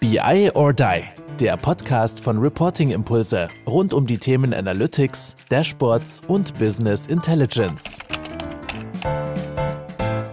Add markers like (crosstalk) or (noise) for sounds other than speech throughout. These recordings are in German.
BI or Die, der Podcast von Reporting Impulse rund um die Themen Analytics, Dashboards und Business Intelligence.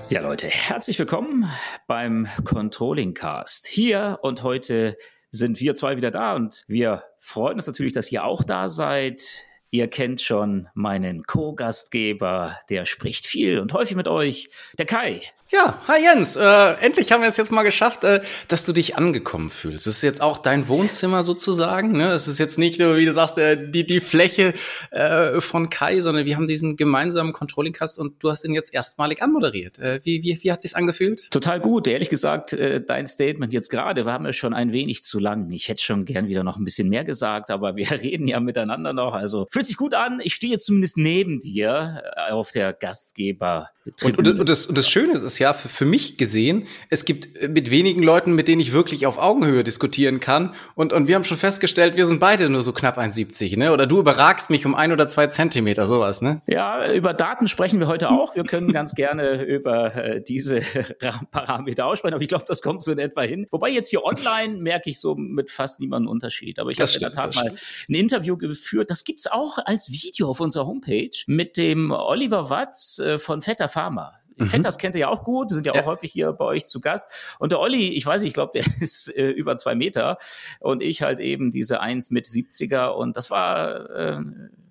Ja, Leute, herzlich willkommen beim Controlling Cast. Hier und heute sind wir zwei wieder da und wir freuen uns natürlich, dass ihr auch da seid. Ihr kennt schon meinen Co-Gastgeber, der spricht viel und häufig mit euch, der Kai. Ja, hi Jens. Äh, endlich haben wir es jetzt mal geschafft, äh, dass du dich angekommen fühlst. Es ist jetzt auch dein Wohnzimmer sozusagen. Ne? Es ist jetzt nicht nur, wie du sagst, äh, die, die Fläche äh, von Kai, sondern wir haben diesen gemeinsamen Controlling-Cast und du hast ihn jetzt erstmalig anmoderiert. Äh, wie, wie, wie hat sich's angefühlt? Total gut. Ehrlich gesagt, äh, dein Statement jetzt gerade war mir schon ein wenig zu lang. Ich hätte schon gern wieder noch ein bisschen mehr gesagt, aber (laughs) wir reden ja miteinander noch. Also fühlt sich gut an. Ich stehe zumindest neben dir äh, auf der Gastgeber. Und, und, und, das, und das Schöne ist ja für, für mich gesehen, es gibt äh, mit wenigen Leuten, mit denen ich wirklich auf Augenhöhe diskutieren kann. Und, und wir haben schon festgestellt, wir sind beide nur so knapp 1,70, ne? Oder du überragst mich um ein oder zwei Zentimeter, sowas, ne? Ja, über Daten sprechen wir heute auch. Wir können ganz gerne über äh, diese (laughs) Parameter aussprechen, aber ich glaube, das kommt so in etwa hin. Wobei jetzt hier online merke ich so mit fast niemandem Unterschied. Aber ich habe in der Tat mal ein Interview geführt. Das gibt's auch als Video auf unserer Homepage mit dem Oliver Watz äh, von Fetter Pharma. Mhm. Fentas kennt ihr ja auch gut, sind ja, ja, auch häufig hier bei euch zu Gast. Und der Olli, ich weiß nicht, ich glaube, der (laughs) ist äh, über zwei Meter und ich halt eben diese eins mit 70er und das war äh,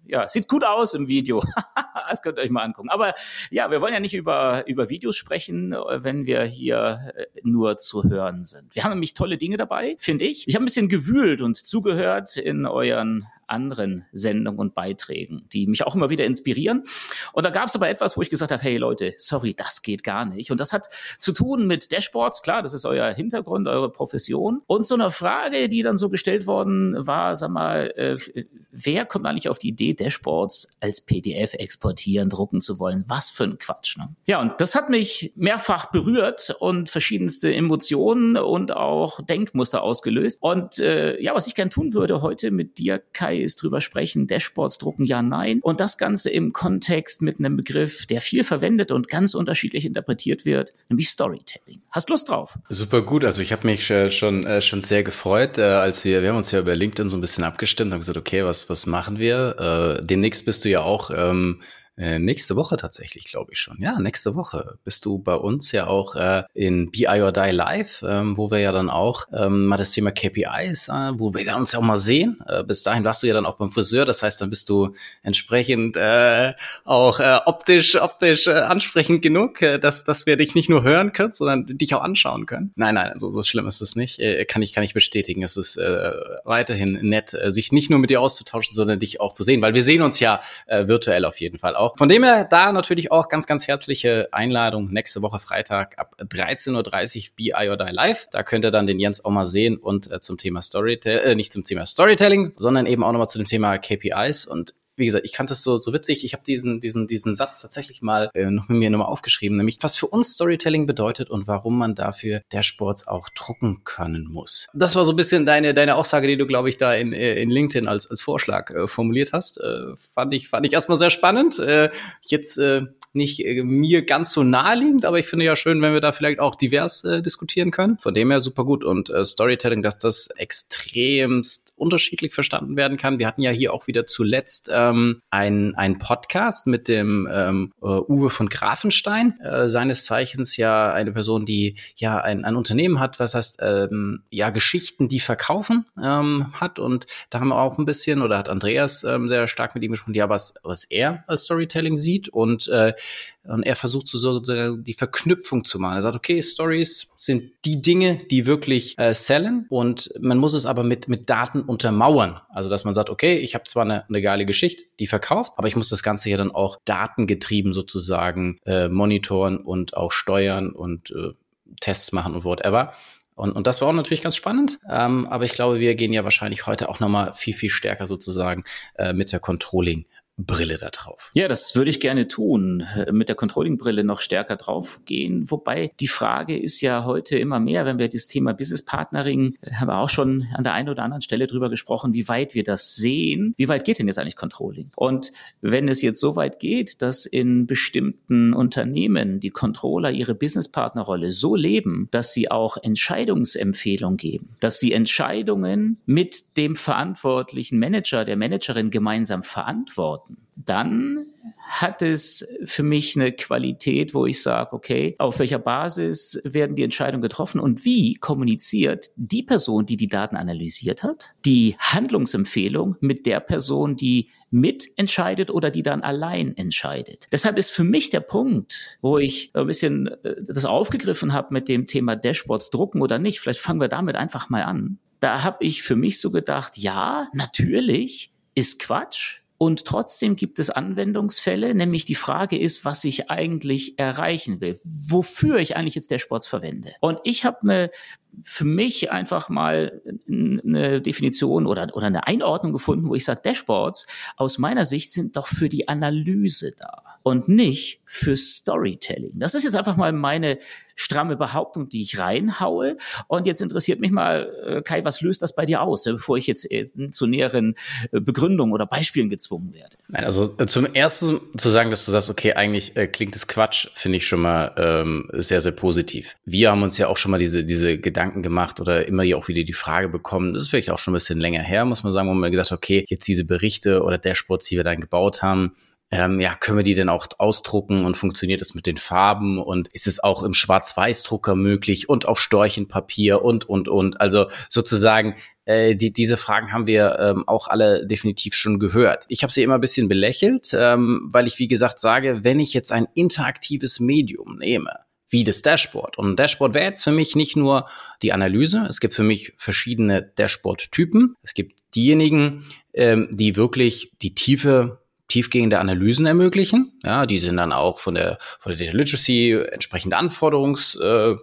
ja, sieht gut aus im Video. (laughs) das könnt ihr euch mal angucken. Aber ja, wir wollen ja nicht über, über Videos sprechen, wenn wir hier äh, nur zu hören sind. Wir haben nämlich tolle Dinge dabei, finde ich. Ich habe ein bisschen gewühlt und zugehört in euren anderen Sendungen und Beiträgen, die mich auch immer wieder inspirieren. Und da gab es aber etwas, wo ich gesagt habe, hey Leute, sorry, das geht gar nicht. Und das hat zu tun mit Dashboards, klar, das ist euer Hintergrund, eure Profession. Und so eine Frage, die dann so gestellt worden war, sag mal, äh, wer kommt eigentlich auf die Idee, Dashboards als PDF exportieren, drucken zu wollen? Was für ein Quatsch. Ne? Ja, und das hat mich mehrfach berührt und verschiedenste Emotionen und auch Denkmuster ausgelöst. Und äh, ja, was ich gern tun würde heute mit dir, Kai, ist, drüber sprechen, Dashboards drucken, ja, nein. Und das Ganze im Kontext mit einem Begriff, der viel verwendet und ganz unterschiedlich interpretiert wird, nämlich Storytelling. Hast Lust drauf? Super gut. Also ich habe mich schon, äh, schon sehr gefreut, äh, als wir, wir haben uns ja über LinkedIn so ein bisschen abgestimmt, haben gesagt, okay, was, was machen wir? Äh, demnächst bist du ja auch ähm, äh, nächste Woche tatsächlich, glaube ich schon. Ja, nächste Woche bist du bei uns ja auch äh, in BI or Die Live, ähm, wo wir ja dann auch ähm, mal das Thema KPIs, äh, wo wir dann uns ja auch mal sehen. Äh, bis dahin warst du ja dann auch beim Friseur, das heißt, dann bist du entsprechend äh, auch äh, optisch, optisch äh, ansprechend genug, äh, dass, dass wir dich nicht nur hören können, sondern dich auch anschauen können. Nein, nein, so, so schlimm ist es nicht. Äh, kann ich, kann ich bestätigen. Es ist äh, weiterhin nett, äh, sich nicht nur mit dir auszutauschen, sondern dich auch zu sehen, weil wir sehen uns ja äh, virtuell auf jeden Fall auch auch. Von dem her da natürlich auch ganz, ganz herzliche Einladung nächste Woche Freitag ab 13.30 Uhr BI or Die Live. Da könnt ihr dann den Jens auch mal sehen und äh, zum Thema Storytelling, äh, nicht zum Thema Storytelling, sondern eben auch nochmal zu dem Thema KPIs und wie gesagt, ich kannte es so, so witzig. Ich habe diesen, diesen, diesen Satz tatsächlich mal äh, noch mit mir nochmal aufgeschrieben, nämlich was für uns Storytelling bedeutet und warum man dafür Dashboards auch drucken können muss. Das war so ein bisschen deine, deine Aussage, die du, glaube ich, da in, äh, in LinkedIn als, als Vorschlag äh, formuliert hast. Äh, fand, ich, fand ich erstmal sehr spannend. Äh, jetzt äh, nicht äh, mir ganz so naheliegend, aber ich finde ja schön, wenn wir da vielleicht auch divers äh, diskutieren können. Von dem her super gut. Und äh, Storytelling, dass das extremst unterschiedlich verstanden werden kann. Wir hatten ja hier auch wieder zuletzt ähm, ein, ein Podcast mit dem ähm, äh, Uwe von Grafenstein, äh, seines Zeichens ja eine Person, die ja ein, ein Unternehmen hat, was heißt ähm, ja Geschichten, die verkaufen ähm, hat. Und da haben wir auch ein bisschen, oder hat Andreas ähm, sehr stark mit ihm gesprochen, ja, was, was er als Storytelling sieht. Und äh, und er versucht so, so die Verknüpfung zu machen. Er sagt, okay, Stories sind die Dinge, die wirklich äh, sellen und man muss es aber mit, mit Daten untermauern. Also, dass man sagt, okay, ich habe zwar eine, eine geile Geschichte, die verkauft, aber ich muss das Ganze hier dann auch datengetrieben sozusagen äh, monitoren und auch steuern und äh, Tests machen und whatever. Und, und das war auch natürlich ganz spannend. Ähm, aber ich glaube, wir gehen ja wahrscheinlich heute auch nochmal viel, viel stärker sozusagen äh, mit der Controlling Brille da drauf? Ja, das würde ich gerne tun, mit der Controlling-Brille noch stärker drauf gehen. Wobei die Frage ist ja heute immer mehr, wenn wir das Thema Business Partnering, haben wir auch schon an der einen oder anderen Stelle drüber gesprochen, wie weit wir das sehen. Wie weit geht denn jetzt eigentlich Controlling? Und wenn es jetzt so weit geht, dass in bestimmten Unternehmen die Controller ihre Business-Partner-Rolle so leben, dass sie auch Entscheidungsempfehlungen geben, dass sie Entscheidungen mit dem verantwortlichen Manager, der Managerin gemeinsam verantworten, dann hat es für mich eine Qualität, wo ich sage, okay, auf welcher Basis werden die Entscheidungen getroffen und wie kommuniziert die Person, die die Daten analysiert hat, die Handlungsempfehlung mit der Person, die mitentscheidet oder die dann allein entscheidet. Deshalb ist für mich der Punkt, wo ich ein bisschen äh, das aufgegriffen habe mit dem Thema Dashboards drucken oder nicht, vielleicht fangen wir damit einfach mal an. Da habe ich für mich so gedacht, ja, natürlich ist Quatsch, und trotzdem gibt es Anwendungsfälle, nämlich die Frage ist, was ich eigentlich erreichen will, wofür ich eigentlich jetzt Dashboards verwende. Und ich habe eine für mich einfach mal eine Definition oder, oder eine Einordnung gefunden, wo ich sage, Dashboards aus meiner Sicht sind doch für die Analyse da und nicht für Storytelling. Das ist jetzt einfach mal meine stramme Behauptung, die ich reinhaue. Und jetzt interessiert mich mal, äh, Kai, was löst das bei dir aus, bevor ich jetzt äh, zu näheren äh, Begründungen oder Beispielen gezwungen werde? Nein, also zum ersten zu sagen, dass du sagst, okay, eigentlich äh, klingt es Quatsch, finde ich schon mal ähm, sehr, sehr positiv. Wir haben uns ja auch schon mal diese, diese Gedanken gemacht oder immer auch wieder die Frage bekommen, das ist vielleicht auch schon ein bisschen länger her, muss man sagen, wo man gesagt hat, okay, jetzt diese Berichte oder Dashboards, die wir dann gebaut haben, ähm, ja, können wir die denn auch ausdrucken und funktioniert es mit den Farben und ist es auch im Schwarz-Weiß-Drucker möglich und auf Storchenpapier und, und, und. Also sozusagen, äh, die, diese Fragen haben wir ähm, auch alle definitiv schon gehört. Ich habe sie immer ein bisschen belächelt, ähm, weil ich, wie gesagt, sage, wenn ich jetzt ein interaktives Medium nehme, wie das Dashboard. Und ein Dashboard wäre jetzt für mich nicht nur die Analyse. Es gibt für mich verschiedene Dashboard-Typen. Es gibt diejenigen, ähm, die wirklich die tiefe tiefgehende Analysen ermöglichen. Ja, die sind dann auch von der, von der Data Literacy entsprechend anforderungs, äh,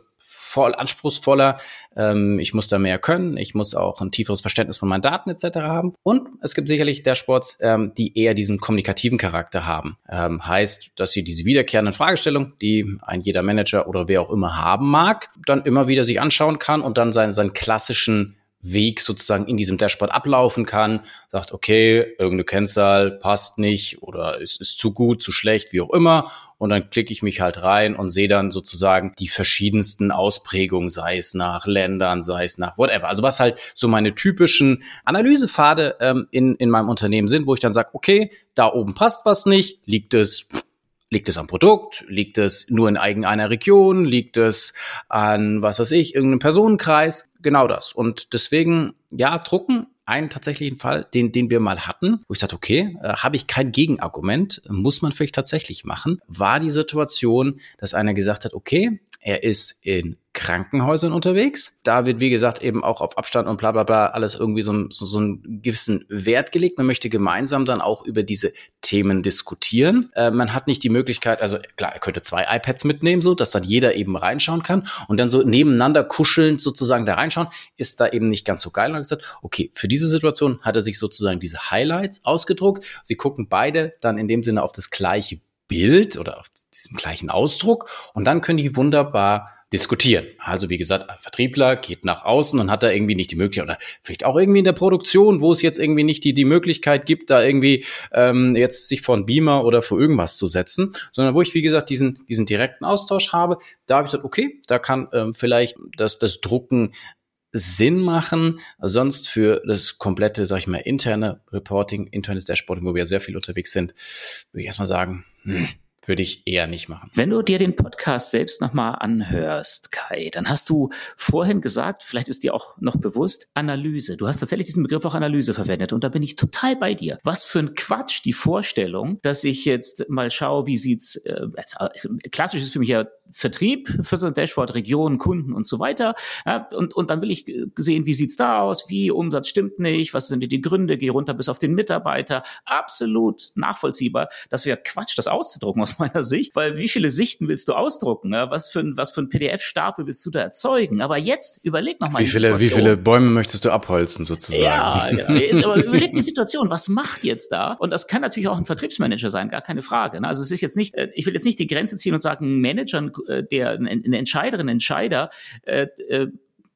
voll anspruchsvoller. Ähm, ich muss da mehr können. Ich muss auch ein tieferes Verständnis von meinen Daten etc. haben. Und es gibt sicherlich Dashboards, ähm, die eher diesen kommunikativen Charakter haben. Ähm, heißt, dass sie diese wiederkehrenden Fragestellungen, die ein jeder Manager oder wer auch immer haben mag, dann immer wieder sich anschauen kann und dann seinen, seinen klassischen Weg sozusagen in diesem Dashboard ablaufen kann, sagt, okay, irgendeine Kennzahl passt nicht oder es ist zu gut, zu schlecht, wie auch immer. Und dann klicke ich mich halt rein und sehe dann sozusagen die verschiedensten Ausprägungen, sei es nach Ländern, sei es nach whatever. Also was halt so meine typischen Analysepfade ähm, in, in meinem Unternehmen sind, wo ich dann sage, okay, da oben passt was nicht, liegt es Liegt es am Produkt? Liegt es nur in irgendeiner Region? Liegt es an, was weiß ich, irgendeinem Personenkreis? Genau das. Und deswegen, ja, drucken einen tatsächlichen Fall, den, den wir mal hatten, wo ich sagte, okay, äh, habe ich kein Gegenargument, muss man vielleicht tatsächlich machen, war die Situation, dass einer gesagt hat, okay, er ist in Krankenhäusern unterwegs. Da wird, wie gesagt, eben auch auf Abstand und bla bla bla alles irgendwie so, so, so einen gewissen Wert gelegt. Man möchte gemeinsam dann auch über diese Themen diskutieren. Äh, man hat nicht die Möglichkeit, also klar, er könnte zwei iPads mitnehmen, so dass dann jeder eben reinschauen kann und dann so nebeneinander kuschelnd sozusagen da reinschauen, ist da eben nicht ganz so geil. Und hat gesagt, okay, für diese Situation hat er sich sozusagen diese Highlights ausgedruckt. Sie gucken beide dann in dem Sinne auf das gleiche Bild oder auf diesen gleichen Ausdruck und dann können die wunderbar diskutieren. Also wie gesagt, ein Vertriebler geht nach außen und hat da irgendwie nicht die Möglichkeit oder vielleicht auch irgendwie in der Produktion, wo es jetzt irgendwie nicht die, die Möglichkeit gibt, da irgendwie ähm, jetzt sich vor ein Beamer oder vor irgendwas zu setzen, sondern wo ich, wie gesagt, diesen, diesen direkten Austausch habe, da habe ich gesagt, okay, da kann ähm, vielleicht das, das Drucken Sinn machen. Sonst für das komplette, sag ich mal, interne Reporting, internes Dashboarding, wo wir sehr viel unterwegs sind, würde ich erstmal sagen, Mm. Würde ich eher nicht machen. Wenn du dir den Podcast selbst nochmal anhörst, Kai, dann hast du vorhin gesagt, vielleicht ist dir auch noch bewusst, Analyse. Du hast tatsächlich diesen Begriff auch Analyse verwendet und da bin ich total bei dir. Was für ein Quatsch die Vorstellung, dass ich jetzt mal schaue, wie sieht's, äh, äh klassisch ist für mich ja Vertrieb für so ein Dashboard, Regionen, Kunden und so weiter. Ja, und, und dann will ich sehen, wie sieht's da aus, wie Umsatz stimmt nicht, was sind die Gründe, geh runter bis auf den Mitarbeiter. Absolut nachvollziehbar. Das wäre Quatsch, das auszudrucken aus aus meiner Sicht, weil wie viele Sichten willst du ausdrucken? Ja? Was für ein, was für ein PDF-Stapel willst du da erzeugen? Aber jetzt überleg noch mal wie viele, wie viele Bäume möchtest du abholzen sozusagen? Ja, genau. Jetzt aber (laughs) überleg die Situation. Was macht jetzt da? Und das kann natürlich auch ein Vertriebsmanager sein, gar keine Frage. Ne? Also es ist jetzt nicht, äh, ich will jetzt nicht die Grenze ziehen und sagen, ein Manager, äh, der, eine Entscheiderin, Entscheider, äh, äh,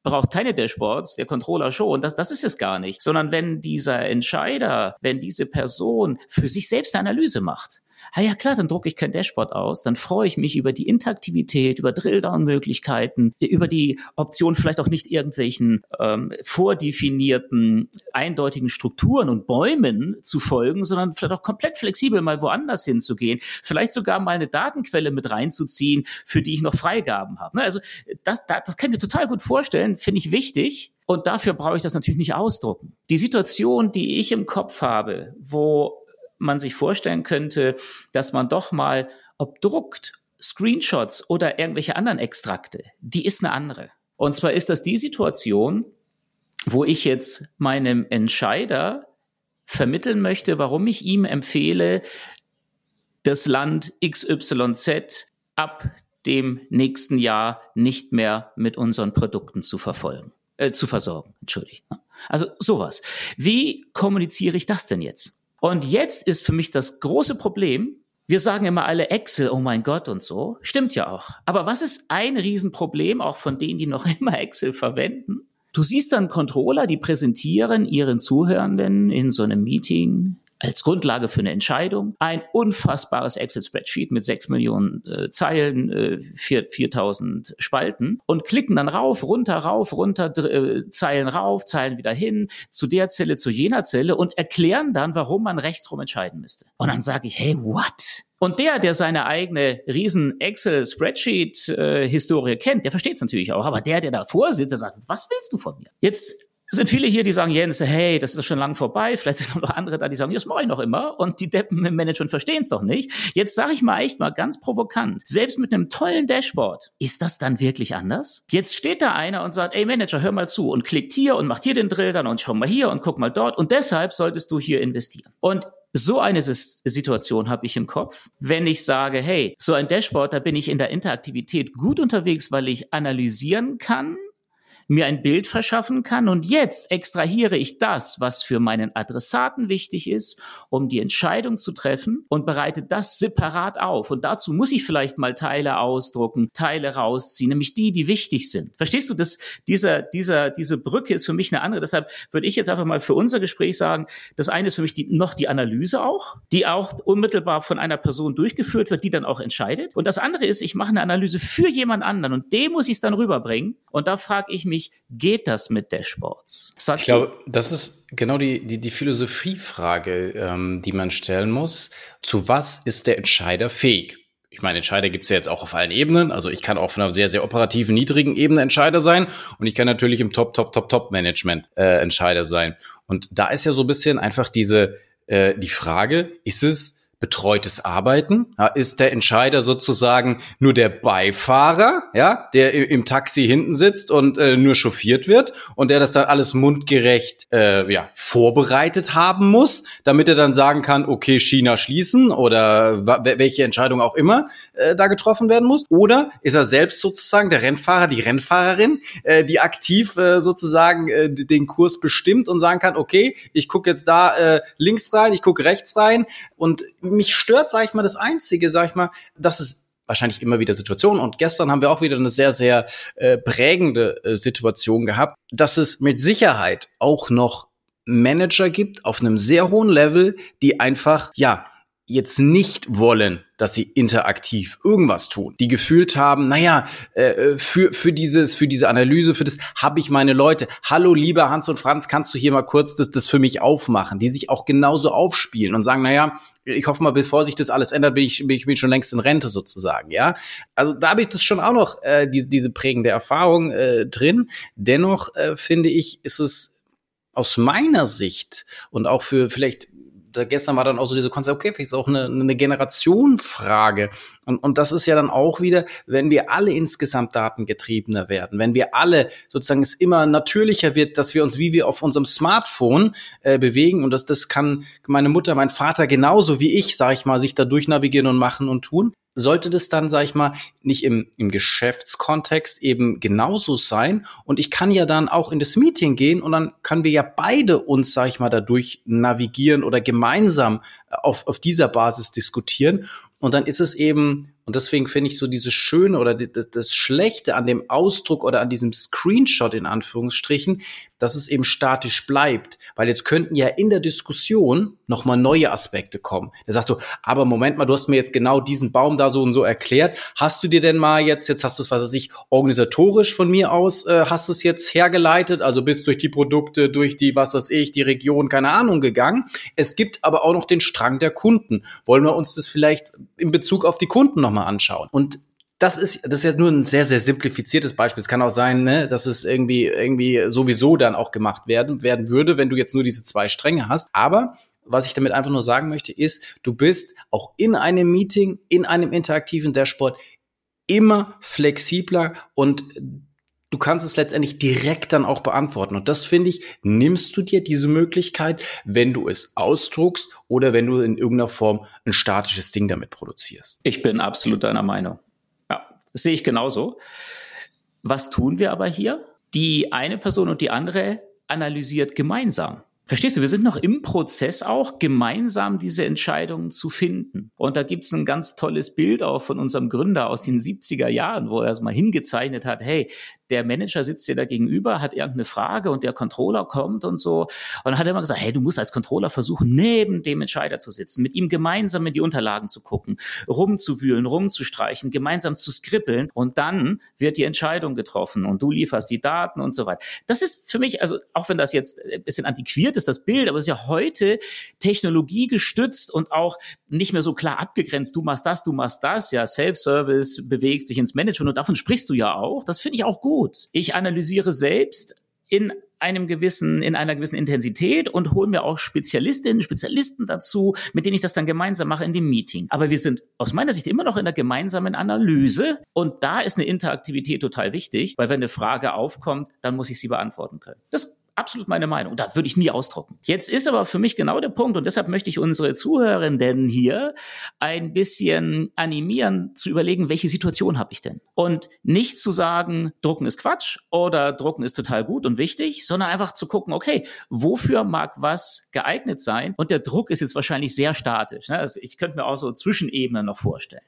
braucht keine Dashboards, der Controller schon. Das, das ist es gar nicht. Sondern wenn dieser Entscheider, wenn diese Person für sich selbst eine Analyse macht, Ah ja klar, dann drucke ich kein Dashboard aus, dann freue ich mich über die Interaktivität, über Drilldown-Möglichkeiten, über die Option vielleicht auch nicht irgendwelchen ähm, vordefinierten, eindeutigen Strukturen und Bäumen zu folgen, sondern vielleicht auch komplett flexibel mal woanders hinzugehen, vielleicht sogar mal eine Datenquelle mit reinzuziehen, für die ich noch Freigaben habe. Ne, also das, das, das kann ich mir total gut vorstellen, finde ich wichtig. Und dafür brauche ich das natürlich nicht ausdrucken. Die Situation, die ich im Kopf habe, wo man sich vorstellen könnte, dass man doch mal, ob druckt, Screenshots oder irgendwelche anderen Extrakte, die ist eine andere. Und zwar ist das die Situation, wo ich jetzt meinem Entscheider vermitteln möchte, warum ich ihm empfehle, das Land XYZ ab dem nächsten Jahr nicht mehr mit unseren Produkten zu verfolgen, äh, zu versorgen. Entschuldigt. Also sowas. Wie kommuniziere ich das denn jetzt? Und jetzt ist für mich das große Problem, wir sagen immer alle Excel, oh mein Gott und so. Stimmt ja auch. Aber was ist ein Riesenproblem, auch von denen, die noch (laughs) immer Excel verwenden? Du siehst dann Controller, die präsentieren ihren Zuhörenden in so einem Meeting als Grundlage für eine Entscheidung. Ein unfassbares Excel-Spreadsheet mit sechs Millionen äh, Zeilen, äh, 4000 Spalten und klicken dann rauf, runter, rauf, runter, äh, Zeilen rauf, Zeilen wieder hin, zu der Zelle, zu jener Zelle und erklären dann, warum man rechtsrum entscheiden müsste. Und dann sage ich, hey, what? Und der, der seine eigene riesen Excel-Spreadsheet-Historie äh, kennt, der versteht es natürlich auch. Aber der, der davor sitzt, der sagt, was willst du von mir? Jetzt es sind viele hier, die sagen, Jens, hey, das ist schon lang vorbei. Vielleicht sind noch andere da, die sagen, das mache ich noch immer. Und die Deppen im Management verstehen es doch nicht. Jetzt sage ich mal echt mal ganz provokant, selbst mit einem tollen Dashboard, ist das dann wirklich anders? Jetzt steht da einer und sagt, ey Manager, hör mal zu und klickt hier und macht hier den Drill dann und schau mal hier und guck mal dort. Und deshalb solltest du hier investieren. Und so eine Situation habe ich im Kopf, wenn ich sage, hey, so ein Dashboard, da bin ich in der Interaktivität gut unterwegs, weil ich analysieren kann, mir ein Bild verschaffen kann. Und jetzt extrahiere ich das, was für meinen Adressaten wichtig ist, um die Entscheidung zu treffen und bereite das separat auf. Und dazu muss ich vielleicht mal Teile ausdrucken, Teile rausziehen, nämlich die, die wichtig sind. Verstehst du, dass dieser, dieser, diese Brücke ist für mich eine andere. Deshalb würde ich jetzt einfach mal für unser Gespräch sagen, das eine ist für mich die, noch die Analyse auch, die auch unmittelbar von einer Person durchgeführt wird, die dann auch entscheidet. Und das andere ist, ich mache eine Analyse für jemand anderen und dem muss ich es dann rüberbringen. Und da frage ich mich, mich, geht das mit Dashboards? Sagst ich glaube, das ist genau die, die, die Philosophiefrage, ähm, die man stellen muss. Zu was ist der Entscheider fähig? Ich meine, Entscheider gibt es ja jetzt auch auf allen Ebenen. Also ich kann auch von einer sehr, sehr operativen, niedrigen Ebene Entscheider sein und ich kann natürlich im Top, Top, Top, Top Management äh, Entscheider sein. Und da ist ja so ein bisschen einfach diese äh, die Frage, ist es betreutes Arbeiten? Ja, ist der Entscheider sozusagen nur der Beifahrer, ja, der im Taxi hinten sitzt und äh, nur chauffiert wird und der das dann alles mundgerecht äh, ja, vorbereitet haben muss, damit er dann sagen kann, okay, China schließen oder welche Entscheidung auch immer äh, da getroffen werden muss? Oder ist er selbst sozusagen der Rennfahrer, die Rennfahrerin, äh, die aktiv äh, sozusagen äh, den Kurs bestimmt und sagen kann, okay, ich gucke jetzt da äh, links rein, ich gucke rechts rein und mich stört, sage ich mal, das Einzige, sage ich mal, dass es wahrscheinlich immer wieder Situationen und gestern haben wir auch wieder eine sehr, sehr äh, prägende äh, Situation gehabt, dass es mit Sicherheit auch noch Manager gibt auf einem sehr hohen Level, die einfach, ja, jetzt nicht wollen, dass sie interaktiv irgendwas tun, die gefühlt haben, naja, äh, für, für, dieses, für diese Analyse, für das habe ich meine Leute. Hallo, lieber Hans und Franz, kannst du hier mal kurz das, das für mich aufmachen, die sich auch genauso aufspielen und sagen, naja, ich hoffe mal, bevor sich das alles ändert, bin ich, bin ich, bin schon längst in Rente sozusagen, ja. Also da habe ich das schon auch noch, äh, diese, diese prägende Erfahrung äh, drin. Dennoch äh, finde ich, ist es aus meiner Sicht und auch für vielleicht gestern war dann auch so diese Konzept, okay, vielleicht ist auch eine, eine Generationenfrage, Und, und das ist ja dann auch wieder, wenn wir alle insgesamt datengetriebener werden, wenn wir alle sozusagen es immer natürlicher wird, dass wir uns wie wir auf unserem Smartphone äh, bewegen und das, das kann meine Mutter, mein Vater genauso wie ich, sage ich mal, sich da durchnavigieren und machen und tun, sollte das dann, sag ich mal, nicht im, im Geschäftskontext eben genauso sein. Und ich kann ja dann auch in das Meeting gehen und dann können wir ja beide uns, sag ich mal, dadurch navigieren oder gemeinsam auf, auf dieser Basis diskutieren. Und dann ist es eben, und deswegen finde ich so dieses Schöne oder das, Schlechte an dem Ausdruck oder an diesem Screenshot in Anführungsstrichen, dass es eben statisch bleibt. Weil jetzt könnten ja in der Diskussion nochmal neue Aspekte kommen. Da sagst du, aber Moment mal, du hast mir jetzt genau diesen Baum da so und so erklärt. Hast du dir denn mal jetzt, jetzt hast du es, was weiß ich, organisatorisch von mir aus, äh, hast du es jetzt hergeleitet? Also bist durch die Produkte, durch die, was weiß ich, die Region, keine Ahnung, gegangen. Es gibt aber auch noch den Strang der Kunden. Wollen wir uns das vielleicht in Bezug auf die Kunden nochmal anschauen? Und das ist, das ist jetzt nur ein sehr, sehr simplifiziertes Beispiel. Es kann auch sein, ne, dass es irgendwie, irgendwie sowieso dann auch gemacht werden, werden würde, wenn du jetzt nur diese zwei Stränge hast. Aber was ich damit einfach nur sagen möchte, ist, du bist auch in einem Meeting, in einem interaktiven Dashboard immer flexibler und du kannst es letztendlich direkt dann auch beantworten. Und das finde ich, nimmst du dir diese Möglichkeit, wenn du es ausdruckst oder wenn du in irgendeiner Form ein statisches Ding damit produzierst. Ich bin absolut deiner Meinung. Das sehe ich genauso. Was tun wir aber hier? Die eine Person und die andere analysiert gemeinsam. Verstehst du, wir sind noch im Prozess auch, gemeinsam diese Entscheidungen zu finden. Und da gibt's ein ganz tolles Bild auch von unserem Gründer aus den 70er Jahren, wo er es mal hingezeichnet hat, hey, der Manager sitzt dir da gegenüber, hat irgendeine Frage und der Controller kommt und so. Und dann hat er immer gesagt, hey, du musst als Controller versuchen, neben dem Entscheider zu sitzen, mit ihm gemeinsam in die Unterlagen zu gucken, rumzuwühlen, rumzustreichen, gemeinsam zu skribbeln und dann wird die Entscheidung getroffen und du lieferst die Daten und so weiter. Das ist für mich, also auch wenn das jetzt ein bisschen antiquiert ist, das Bild, aber es ist ja heute technologiegestützt und auch nicht mehr so klar abgegrenzt, du machst das, du machst das, ja, Self-Service bewegt sich ins Management und davon sprichst du ja auch. Das finde ich auch gut gut. Ich analysiere selbst in einem gewissen, in einer gewissen Intensität und hole mir auch Spezialistinnen, Spezialisten dazu, mit denen ich das dann gemeinsam mache in dem Meeting. Aber wir sind aus meiner Sicht immer noch in der gemeinsamen Analyse und da ist eine Interaktivität total wichtig, weil wenn eine Frage aufkommt, dann muss ich sie beantworten können. Das absolut meine Meinung. Da würde ich nie ausdrucken. Jetzt ist aber für mich genau der Punkt und deshalb möchte ich unsere Zuhörenden hier ein bisschen animieren zu überlegen, welche Situation habe ich denn? Und nicht zu sagen, drucken ist Quatsch oder drucken ist total gut und wichtig, sondern einfach zu gucken, okay, wofür mag was geeignet sein? Und der Druck ist jetzt wahrscheinlich sehr statisch. Ne? Also ich könnte mir auch so Zwischenebenen noch vorstellen.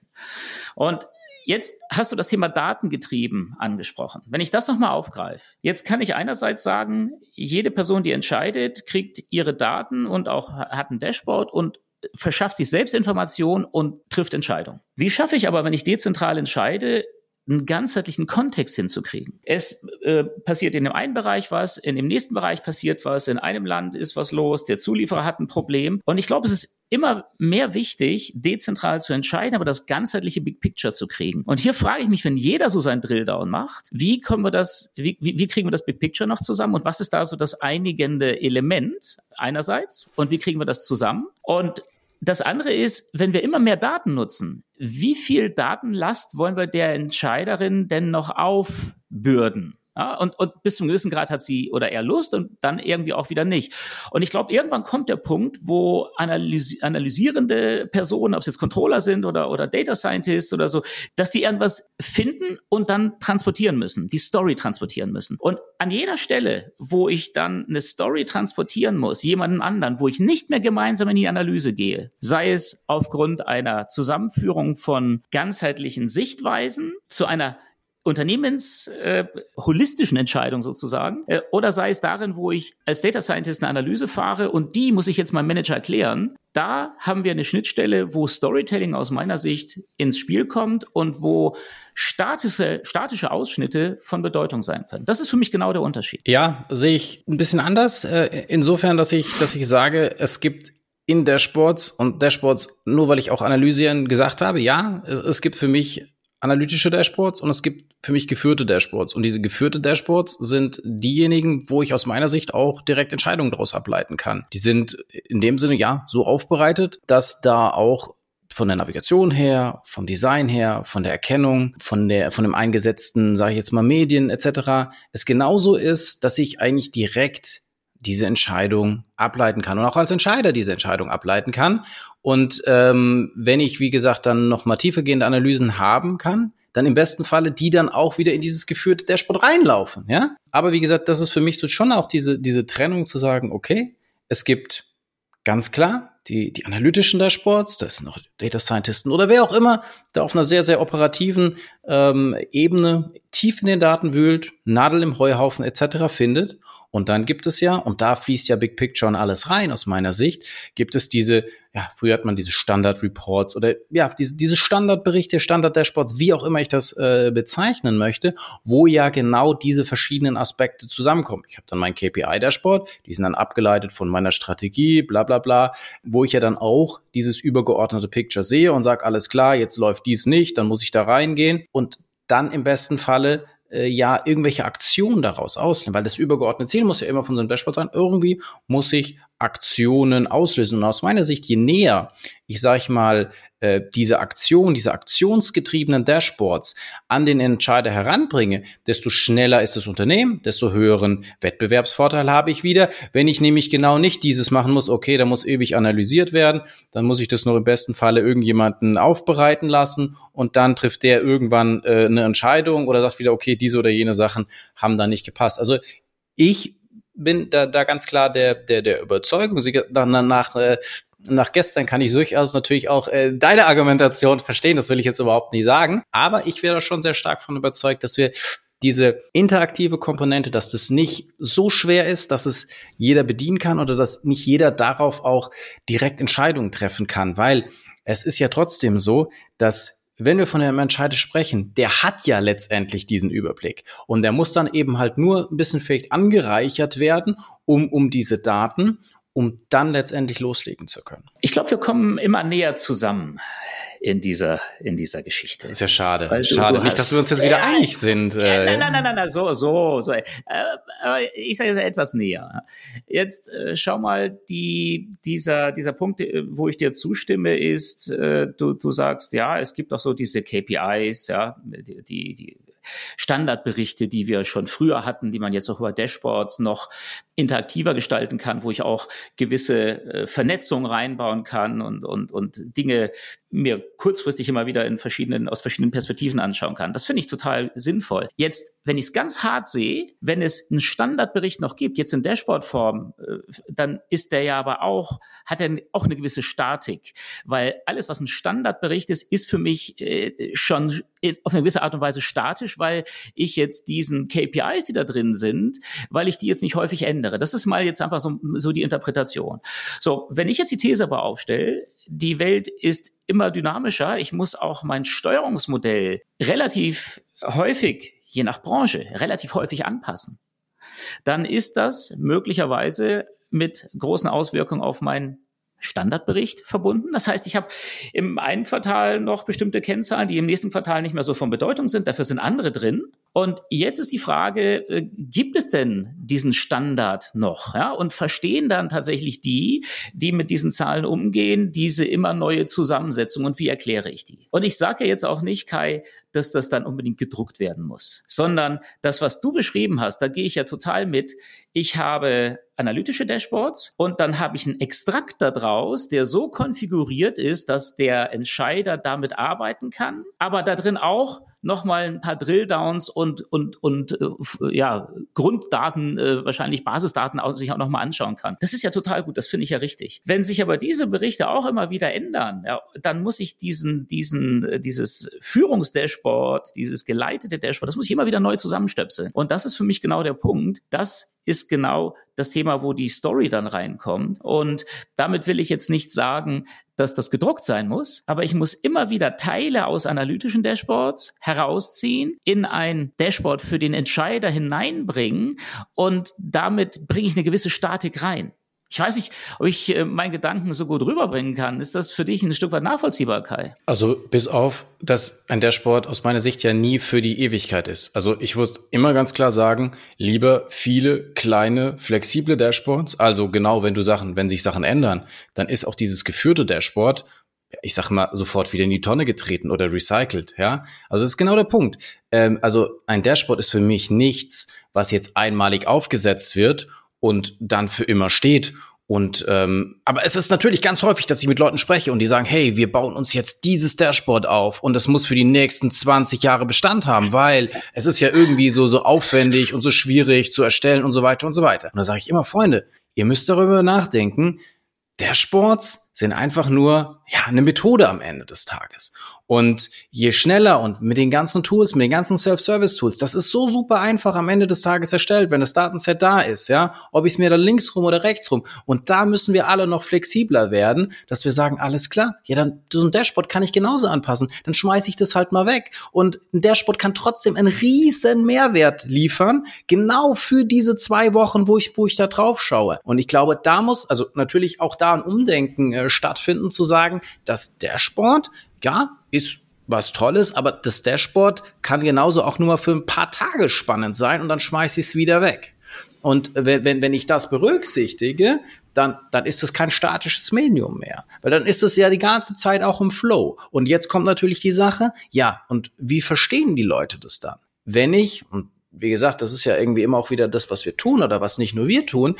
Und Jetzt hast du das Thema Datengetrieben angesprochen. Wenn ich das nochmal aufgreife, jetzt kann ich einerseits sagen, jede Person, die entscheidet, kriegt ihre Daten und auch hat ein Dashboard und verschafft sich Selbstinformation und trifft Entscheidungen. Wie schaffe ich aber, wenn ich dezentral entscheide, einen ganzheitlichen Kontext hinzukriegen. Es äh, passiert in dem einen Bereich was, in dem nächsten Bereich passiert was, in einem Land ist was los, der Zulieferer hat ein Problem. Und ich glaube, es ist immer mehr wichtig, dezentral zu entscheiden, aber das ganzheitliche Big Picture zu kriegen. Und hier frage ich mich, wenn jeder so sein Drilldown macht, wie können wir das, wie, wie kriegen wir das Big Picture noch zusammen und was ist da so das einigende Element einerseits und wie kriegen wir das zusammen? Und das andere ist, wenn wir immer mehr Daten nutzen, wie viel Datenlast wollen wir der Entscheiderin denn noch aufbürden? Ja, und, und bis zum gewissen Grad hat sie oder er Lust und dann irgendwie auch wieder nicht. Und ich glaube, irgendwann kommt der Punkt, wo analysi analysierende Personen, ob es jetzt Controller sind oder, oder Data Scientists oder so, dass die irgendwas finden und dann transportieren müssen, die Story transportieren müssen. Und an jeder Stelle, wo ich dann eine Story transportieren muss, jemanden anderen, wo ich nicht mehr gemeinsam in die Analyse gehe, sei es aufgrund einer Zusammenführung von ganzheitlichen Sichtweisen zu einer Unternehmens äh, Entscheidung sozusagen äh, oder sei es darin, wo ich als Data Scientist eine Analyse fahre und die muss ich jetzt meinem Manager erklären. Da haben wir eine Schnittstelle, wo Storytelling aus meiner Sicht ins Spiel kommt und wo statische, statische Ausschnitte von Bedeutung sein können. Das ist für mich genau der Unterschied. Ja, sehe ich ein bisschen anders. Äh, insofern, dass ich, dass ich sage, es gibt in Dashboards und Dashboards, nur weil ich auch analysieren gesagt habe, ja, es, es gibt für mich analytische Dashboards und es gibt für mich geführte Dashboards. Und diese geführte Dashboards sind diejenigen, wo ich aus meiner Sicht auch direkt Entscheidungen daraus ableiten kann. Die sind in dem Sinne ja so aufbereitet, dass da auch von der Navigation her, vom Design her, von der Erkennung, von der, von dem eingesetzten, sage ich jetzt mal, Medien etc. es genauso ist, dass ich eigentlich direkt diese Entscheidung ableiten kann und auch als Entscheider diese Entscheidung ableiten kann. Und ähm, wenn ich, wie gesagt, dann noch mal tiefergehende Analysen haben kann, dann im besten Falle die dann auch wieder in dieses geführte Dashboard reinlaufen, ja. Aber wie gesagt, das ist für mich so schon auch diese, diese Trennung zu sagen, okay, es gibt ganz klar die, die analytischen Dashboards, das sind noch Data Scientisten oder wer auch immer, der auf einer sehr, sehr operativen ähm, Ebene tief in den Daten wühlt, Nadel im Heuhaufen etc. findet. Und dann gibt es ja, und da fließt ja Big Picture und alles rein aus meiner Sicht, gibt es diese, ja, früher hat man diese Standard-Reports oder ja, diese, diese Standardberichte, Standard-Dashboards, wie auch immer ich das äh, bezeichnen möchte, wo ja genau diese verschiedenen Aspekte zusammenkommen. Ich habe dann mein KPI-Dashboard, die sind dann abgeleitet von meiner Strategie, bla bla bla, wo ich ja dann auch dieses übergeordnete Picture sehe und sage, alles klar, jetzt läuft dies nicht, dann muss ich da reingehen und dann im besten Falle äh, ja irgendwelche Aktionen daraus auslösen, weil das übergeordnete Ziel muss ja immer von so einem Dashboard sein. Irgendwie muss ich Aktionen auslösen. Und aus meiner Sicht, je näher ich sage ich mal, äh, diese Aktion, diese aktionsgetriebenen Dashboards an den Entscheider heranbringe, desto schneller ist das Unternehmen, desto höheren Wettbewerbsvorteil habe ich wieder. Wenn ich nämlich genau nicht dieses machen muss, okay, da muss ewig analysiert werden, dann muss ich das nur im besten Falle irgendjemanden aufbereiten lassen und dann trifft der irgendwann äh, eine Entscheidung oder sagt wieder, okay, diese oder jene Sachen haben da nicht gepasst. Also ich bin da, da ganz klar der, der, der Überzeugung. Sie, danach, äh, nach gestern kann ich durchaus natürlich auch äh, deine Argumentation verstehen. Das will ich jetzt überhaupt nicht sagen. Aber ich wäre schon sehr stark von überzeugt, dass wir diese interaktive Komponente, dass das nicht so schwer ist, dass es jeder bedienen kann oder dass nicht jeder darauf auch direkt Entscheidungen treffen kann, weil es ist ja trotzdem so, dass wenn wir von einem Entscheider sprechen, der hat ja letztendlich diesen Überblick. Und der muss dann eben halt nur ein bisschen vielleicht angereichert werden, um, um diese Daten, um dann letztendlich loslegen zu können. Ich glaube, wir kommen immer näher zusammen in dieser, in dieser Geschichte. Das ist ja schade. Weil schade. Du, Nicht, dass wir uns jetzt wieder äh, einig sind. Äh, nein, nein, nein, nein, nein, so, so, so. Äh, aber ich sage jetzt etwas näher. Jetzt äh, schau mal, die, dieser, dieser Punkt, äh, wo ich dir zustimme, ist, äh, du, du sagst, ja, es gibt auch so diese KPIs, ja, die, die Standardberichte, die wir schon früher hatten, die man jetzt auch über Dashboards noch interaktiver gestalten kann, wo ich auch gewisse äh, Vernetzungen reinbauen kann und, und, und Dinge mir kurzfristig immer wieder in verschiedenen, aus verschiedenen Perspektiven anschauen kann. Das finde ich total sinnvoll. Jetzt, wenn ich es ganz hart sehe, wenn es einen Standardbericht noch gibt, jetzt in Dashboard-Form, äh, dann ist der ja aber auch, hat er auch eine gewisse Statik. Weil alles, was ein Standardbericht ist, ist für mich äh, schon auf eine gewisse Art und Weise statisch, weil ich jetzt diesen KPIs, die da drin sind, weil ich die jetzt nicht häufig ändere. Das ist mal jetzt einfach so, so die Interpretation. So, wenn ich jetzt die These aber aufstelle, die Welt ist immer dynamischer, ich muss auch mein Steuerungsmodell relativ häufig, je nach Branche, relativ häufig anpassen, dann ist das möglicherweise mit großen Auswirkungen auf mein Standardbericht verbunden. Das heißt, ich habe im einen Quartal noch bestimmte Kennzahlen, die im nächsten Quartal nicht mehr so von Bedeutung sind. Dafür sind andere drin. Und jetzt ist die Frage, äh, gibt es denn diesen Standard noch? Ja? Und verstehen dann tatsächlich die, die mit diesen Zahlen umgehen, diese immer neue Zusammensetzung und wie erkläre ich die? Und ich sage ja jetzt auch nicht, Kai, dass das dann unbedingt gedruckt werden muss, sondern das, was du beschrieben hast, da gehe ich ja total mit. Ich habe analytische Dashboards und dann habe ich einen Extrakt daraus, der so konfiguriert ist, dass der Entscheider damit arbeiten kann, aber da drin auch nochmal ein paar Drilldowns und, und, und äh, ja, Grunddaten, äh, wahrscheinlich Basisdaten auch, sich auch nochmal anschauen kann. Das ist ja total gut, das finde ich ja richtig. Wenn sich aber diese Berichte auch immer wieder ändern, ja, dann muss ich diesen, diesen, äh, dieses Führungsdashboard, dieses geleitete Dashboard, das muss ich immer wieder neu zusammenstöpseln. Und das ist für mich genau der Punkt, dass ist genau das Thema, wo die Story dann reinkommt. Und damit will ich jetzt nicht sagen, dass das gedruckt sein muss, aber ich muss immer wieder Teile aus analytischen Dashboards herausziehen, in ein Dashboard für den Entscheider hineinbringen und damit bringe ich eine gewisse Statik rein. Ich weiß nicht, ob ich äh, meinen Gedanken so gut rüberbringen kann. Ist das für dich ein Stück weit nachvollziehbar, Kai? Also bis auf, dass ein Dashboard aus meiner Sicht ja nie für die Ewigkeit ist. Also ich muss immer ganz klar sagen, lieber viele kleine, flexible Dashboards. Also genau, wenn du Sachen, wenn sich Sachen ändern, dann ist auch dieses geführte Dashboard ich sag mal, sofort wieder in die Tonne getreten oder recycelt, ja. Also das ist genau der Punkt. Ähm, also ein Dashboard ist für mich nichts, was jetzt einmalig aufgesetzt wird und dann für immer steht und ähm, aber es ist natürlich ganz häufig, dass ich mit Leuten spreche und die sagen, hey, wir bauen uns jetzt dieses Dashboard auf und das muss für die nächsten 20 Jahre Bestand haben, weil es ist ja irgendwie so so aufwendig und so schwierig zu erstellen und so weiter und so weiter. Und da sage ich immer, Freunde, ihr müsst darüber nachdenken. Dashboards sind einfach nur ja eine Methode am Ende des Tages. Und je schneller und mit den ganzen Tools, mit den ganzen Self-Service-Tools, das ist so super einfach am Ende des Tages erstellt, wenn das Datenset da ist, ja, ob ich es mir da links rum oder rechts rum. Und da müssen wir alle noch flexibler werden, dass wir sagen, alles klar, ja, dann so ein Dashboard kann ich genauso anpassen, dann schmeiße ich das halt mal weg. Und ein Dashboard kann trotzdem einen riesen Mehrwert liefern, genau für diese zwei Wochen, wo ich, wo ich da drauf schaue. Und ich glaube, da muss, also natürlich auch da ein Umdenken äh, stattfinden, zu sagen, dass Dashboard ja, ist was Tolles, aber das Dashboard kann genauso auch nur mal für ein paar Tage spannend sein und dann schmeiße ich es wieder weg. Und wenn, wenn, wenn ich das berücksichtige, dann, dann ist es kein statisches Medium mehr. Weil dann ist es ja die ganze Zeit auch im Flow. Und jetzt kommt natürlich die Sache, ja, und wie verstehen die Leute das dann? Wenn ich, und wie gesagt, das ist ja irgendwie immer auch wieder das, was wir tun oder was nicht nur wir tun,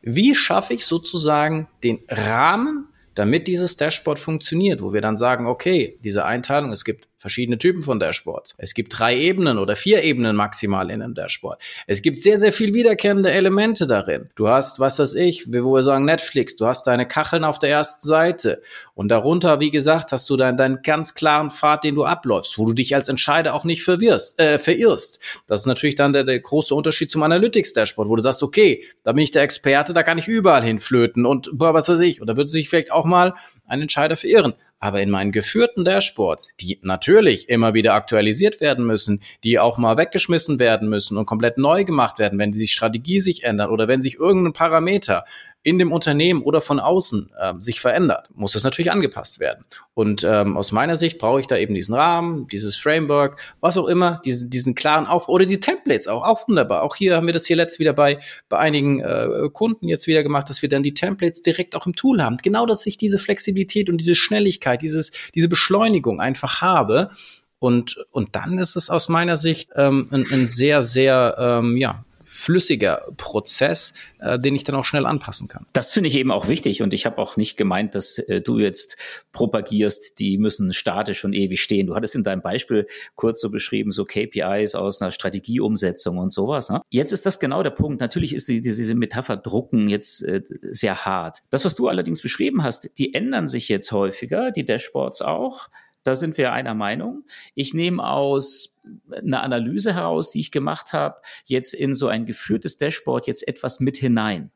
wie schaffe ich sozusagen den Rahmen, damit dieses Dashboard funktioniert, wo wir dann sagen, okay, diese Einteilung, es gibt verschiedene Typen von Dashboards. Es gibt drei Ebenen oder vier Ebenen maximal in einem Dashboard. Es gibt sehr, sehr viel wiederkehrende Elemente darin. Du hast, was weiß ich, wo wir sagen Netflix, du hast deine Kacheln auf der ersten Seite und darunter, wie gesagt, hast du dann deinen ganz klaren Pfad, den du abläufst, wo du dich als Entscheider auch nicht verwirrst, äh, verirrst. Das ist natürlich dann der, der große Unterschied zum Analytics-Dashboard, wo du sagst, okay, da bin ich der Experte, da kann ich überall hinflöten und was weiß ich. Und da würde sich vielleicht auch mal ein Entscheider verirren. Aber in meinen geführten Dashboards, die natürlich immer wieder aktualisiert werden müssen, die auch mal weggeschmissen werden müssen und komplett neu gemacht werden, wenn die Strategie sich ändert oder wenn sich irgendein Parameter in dem Unternehmen oder von außen äh, sich verändert, muss es natürlich angepasst werden. Und ähm, aus meiner Sicht brauche ich da eben diesen Rahmen, dieses Framework, was auch immer, diesen, diesen klaren Auf oder die Templates auch, auch wunderbar. Auch hier haben wir das hier letzt wieder bei, bei einigen äh, Kunden jetzt wieder gemacht, dass wir dann die Templates direkt auch im Tool haben. Genau, dass ich diese Flexibilität und diese Schnelligkeit, dieses, diese Beschleunigung einfach habe. Und, und dann ist es aus meiner Sicht ähm, ein, ein sehr, sehr ähm, ja, flüssiger Prozess, äh, den ich dann auch schnell anpassen kann. Das finde ich eben auch wichtig und ich habe auch nicht gemeint, dass äh, du jetzt propagierst, die müssen statisch und ewig stehen. Du hattest in deinem Beispiel kurz so beschrieben, so KPIs aus einer Strategieumsetzung und sowas. Ne? Jetzt ist das genau der Punkt. Natürlich ist die, diese Metapher Drucken jetzt äh, sehr hart. Das, was du allerdings beschrieben hast, die ändern sich jetzt häufiger, die Dashboards auch. Da sind wir einer Meinung. Ich nehme aus einer Analyse heraus, die ich gemacht habe, jetzt in so ein geführtes Dashboard jetzt etwas mit hinein.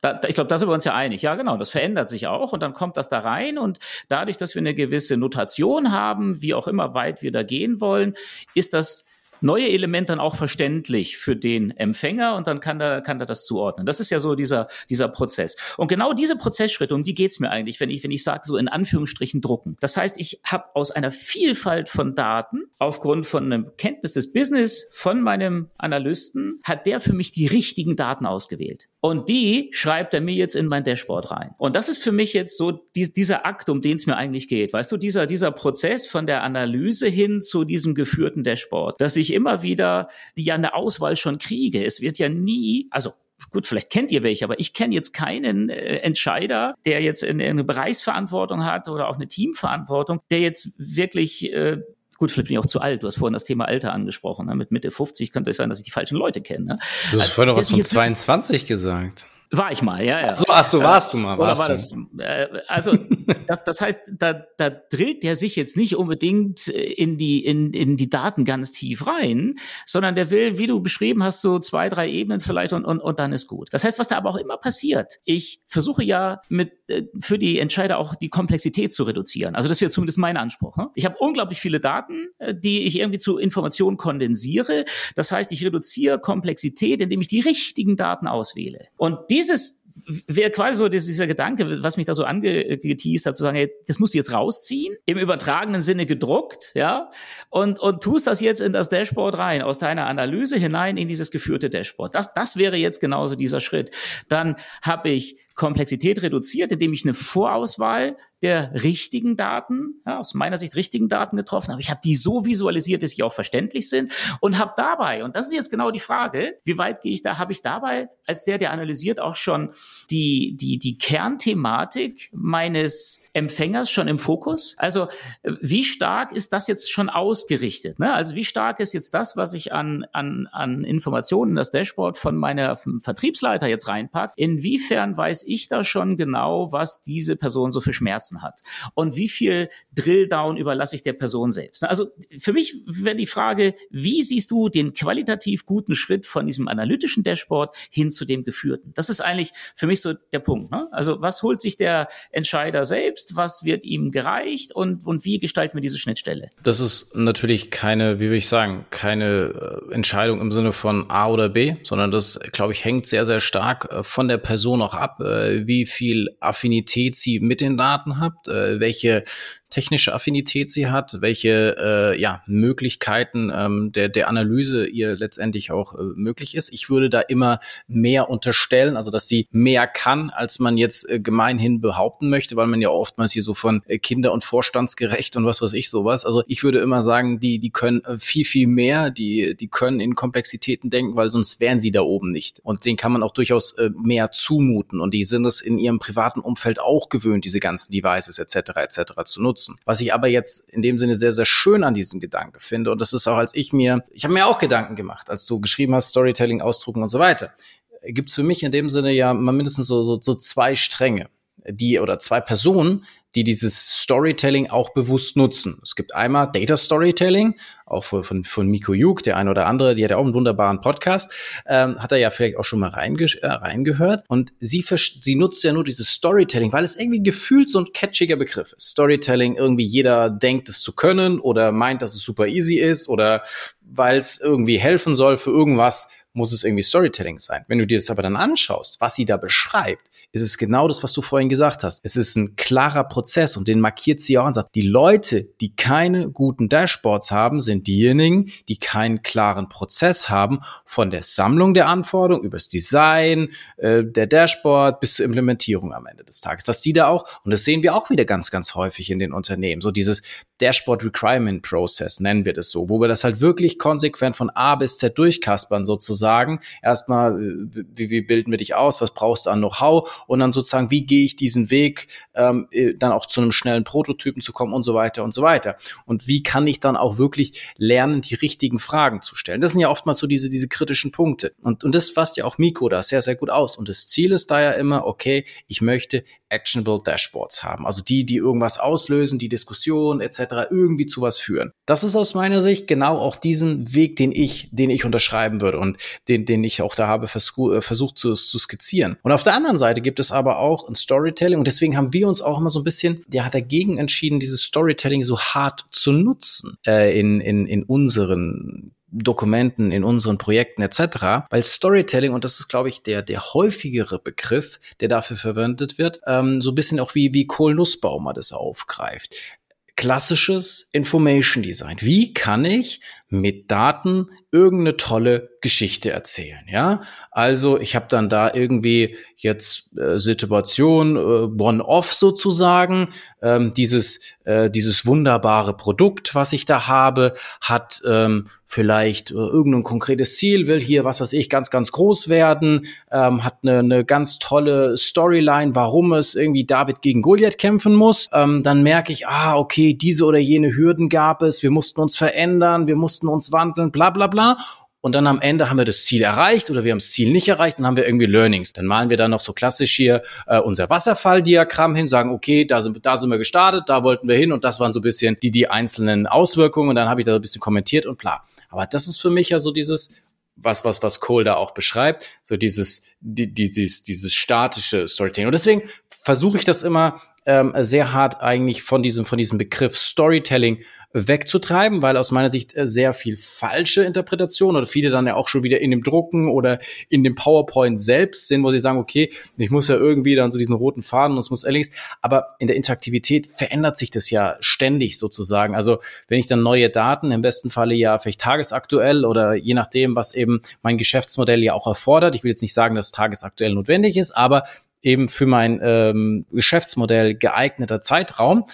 Da, ich glaube, da sind wir uns ja einig. Ja, genau, das verändert sich auch und dann kommt das da rein und dadurch, dass wir eine gewisse Notation haben, wie auch immer weit wir da gehen wollen, ist das neue Element dann auch verständlich für den Empfänger und dann kann er, kann er das zuordnen. Das ist ja so dieser, dieser Prozess. Und genau diese Prozessschritte, um die geht's mir eigentlich, wenn ich, wenn ich sage, so in Anführungsstrichen drucken. Das heißt, ich habe aus einer Vielfalt von Daten, aufgrund von einem Kenntnis des Business von meinem Analysten, hat der für mich die richtigen Daten ausgewählt. Und die schreibt er mir jetzt in mein Dashboard rein. Und das ist für mich jetzt so die, dieser Akt, um den es mir eigentlich geht. Weißt du, dieser, dieser Prozess von der Analyse hin zu diesem geführten Dashboard, dass ich immer wieder ja eine Auswahl schon kriege. Es wird ja nie, also gut, vielleicht kennt ihr welche, aber ich kenne jetzt keinen äh, Entscheider, der jetzt eine, eine Bereichsverantwortung hat oder auch eine Teamverantwortung, der jetzt wirklich äh, Gut, vielleicht bin ich auch zu alt. Du hast vorhin das Thema Alter angesprochen. Ne? Mit Mitte 50 könnte es sein, dass ich die falschen Leute kenne. Ne? Du hast also, vorhin noch was von 22 gesagt. War ich mal, ja, ja. Ach so, ach so warst du mal, warst war das, äh, also (laughs) das, das heißt, da, da drillt der sich jetzt nicht unbedingt in die in, in die Daten ganz tief rein, sondern der will, wie du beschrieben hast, so zwei, drei Ebenen vielleicht und, und, und dann ist gut. Das heißt, was da aber auch immer passiert, ich versuche ja mit äh, für die Entscheider auch die Komplexität zu reduzieren. Also das wäre zumindest mein Anspruch. Ne? Ich habe unglaublich viele Daten, äh, die ich irgendwie zu Informationen kondensiere. Das heißt, ich reduziere Komplexität, indem ich die richtigen Daten auswähle. Und die dieses wäre quasi so dieser Gedanke, was mich da so angeteased hat, zu sagen, hey, das musst du jetzt rausziehen, im übertragenen Sinne gedruckt, ja, und, und tust das jetzt in das Dashboard rein, aus deiner Analyse hinein in dieses geführte Dashboard. Das, das wäre jetzt genauso dieser Schritt. Dann habe ich Komplexität reduziert, indem ich eine Vorauswahl der richtigen Daten, ja, aus meiner Sicht richtigen Daten getroffen, aber ich habe die so visualisiert, dass sie auch verständlich sind und habe dabei, und das ist jetzt genau die Frage, wie weit gehe ich da, habe ich dabei als der, der analysiert, auch schon die, die, die Kernthematik meines Empfängers schon im Fokus? Also wie stark ist das jetzt schon ausgerichtet? Ne? Also wie stark ist jetzt das, was ich an, an, an Informationen in das Dashboard von meiner Vertriebsleiter jetzt reinpacke? Inwiefern weiß ich da schon genau, was diese Person so für Schmerzen hat? Und wie viel Drilldown überlasse ich der Person selbst? Also für mich wäre die Frage, wie siehst du den qualitativ guten Schritt von diesem analytischen Dashboard hin zu dem geführten? Das ist eigentlich für mich so der Punkt. Ne? Also was holt sich der Entscheider selbst? selbst, was wird ihm gereicht und, und wie gestalten wir diese Schnittstelle? Das ist natürlich keine, wie will ich sagen, keine äh, Entscheidung im Sinne von A oder B, sondern das, glaube ich, hängt sehr, sehr stark äh, von der Person auch ab, äh, wie viel Affinität sie mit den Daten hat, welche technische Affinität sie hat, welche äh, ja, Möglichkeiten ähm, der, der Analyse ihr letztendlich auch äh, möglich ist. Ich würde da immer mehr unterstellen, also dass sie mehr kann, als man jetzt äh, gemeinhin behaupten möchte, weil man ja oftmals hier so von äh, Kinder- und Vorstandsgerecht und was weiß ich sowas. Also ich würde immer sagen, die, die können äh, viel, viel mehr, die, die können in Komplexitäten denken, weil sonst wären sie da oben nicht. Und denen kann man auch durchaus äh, mehr zumuten. Und die sind es in ihrem privaten Umfeld auch gewöhnt, diese ganzen Devices etc. etc. zu nutzen nutzen. Was ich aber jetzt in dem Sinne sehr, sehr schön an diesem Gedanke finde, und das ist auch, als ich mir, ich habe mir auch Gedanken gemacht, als du geschrieben hast, Storytelling, Ausdrucken und so weiter, gibt es für mich in dem Sinne ja mal mindestens so, so, so zwei Stränge die oder zwei Personen, die dieses Storytelling auch bewusst nutzen. Es gibt einmal Data Storytelling, auch von, von, Miko Juk, der eine oder andere, die hat ja auch einen wunderbaren Podcast, ähm, hat er ja vielleicht auch schon mal reinge äh, reingehört. Und sie, sie nutzt ja nur dieses Storytelling, weil es irgendwie gefühlt so ein catchiger Begriff ist. Storytelling, irgendwie jeder denkt es zu können oder meint, dass es super easy ist oder weil es irgendwie helfen soll für irgendwas, muss es irgendwie Storytelling sein. Wenn du dir das aber dann anschaust, was sie da beschreibt, ist es genau das, was du vorhin gesagt hast. Es ist ein klarer Prozess und den markiert sie auch und sagt, die Leute, die keine guten Dashboards haben, sind diejenigen, die keinen klaren Prozess haben von der Sammlung der Anforderungen übers Design äh, der Dashboard bis zur Implementierung am Ende des Tages. Dass die da auch, und das sehen wir auch wieder ganz, ganz häufig in den Unternehmen, so dieses Dashboard Requirement Process nennen wir das so, wo wir das halt wirklich konsequent von A bis Z durchkaspern sozusagen. Erstmal, äh, wie, wie bilden wir dich aus? Was brauchst du an Know-how? Und dann sozusagen, wie gehe ich diesen Weg, ähm, äh, dann auch zu einem schnellen Prototypen zu kommen und so weiter und so weiter. Und wie kann ich dann auch wirklich lernen, die richtigen Fragen zu stellen? Das sind ja oftmals so diese, diese kritischen Punkte. Und, und das fasst ja auch Miko da sehr, sehr gut aus. Und das Ziel ist da ja immer, okay, ich möchte actionable Dashboards haben. Also die, die irgendwas auslösen, die Diskussion etc. irgendwie zu was führen. Das ist aus meiner Sicht genau auch diesen Weg, den ich, den ich unterschreiben würde und den, den ich auch da habe äh, versucht zu, zu skizzieren. Und auf der anderen Seite gibt es aber auch ein Storytelling und deswegen haben wir uns auch immer so ein bisschen ja, dagegen entschieden, dieses Storytelling so hart zu nutzen äh, in, in, in unseren Dokumenten, in unseren Projekten etc. Weil Storytelling, und das ist, glaube ich, der, der häufigere Begriff, der dafür verwendet wird, ähm, so ein bisschen auch wie, wie Kohl Nussbaumer das aufgreift. Klassisches Information Design. Wie kann ich mit Daten irgendeine tolle Geschichte erzählen, ja? Also ich habe dann da irgendwie jetzt äh, Situation äh, one-off sozusagen. Ähm, dieses äh, dieses wunderbare Produkt, was ich da habe, hat ähm, vielleicht äh, irgendein konkretes Ziel, will hier was weiß ich ganz ganz groß werden, ähm, hat eine, eine ganz tolle Storyline, warum es irgendwie David gegen Goliath kämpfen muss. Ähm, dann merke ich, ah okay, diese oder jene Hürden gab es, wir mussten uns verändern, wir mussten mussten uns wandeln, bla bla bla. Und dann am Ende haben wir das Ziel erreicht oder wir haben das Ziel nicht erreicht, dann haben wir irgendwie Learnings. Dann malen wir dann noch so klassisch hier äh, unser Wasserfalldiagramm hin, sagen, okay, da sind, da sind wir gestartet, da wollten wir hin und das waren so ein bisschen die, die einzelnen Auswirkungen und dann habe ich da so ein bisschen kommentiert und bla. Aber das ist für mich ja so dieses, was, was, was Cole da auch beschreibt, so dieses, die, dieses, dieses statische Storytelling. Und deswegen versuche ich das immer ähm, sehr hart eigentlich von diesem, von diesem Begriff Storytelling wegzutreiben, weil aus meiner Sicht äh, sehr viel falsche Interpretation oder viele dann ja auch schon wieder in dem Drucken oder in dem PowerPoint selbst sind, wo sie sagen, okay, ich muss ja irgendwie dann so diesen roten Faden und es muss allerdings, aber in der Interaktivität verändert sich das ja ständig sozusagen. Also wenn ich dann neue Daten, im besten Falle ja vielleicht tagesaktuell oder je nachdem, was eben mein Geschäftsmodell ja auch erfordert, ich will jetzt nicht sagen, dass tagesaktuell notwendig ist, aber eben für mein ähm, Geschäftsmodell geeigneter Zeitraum,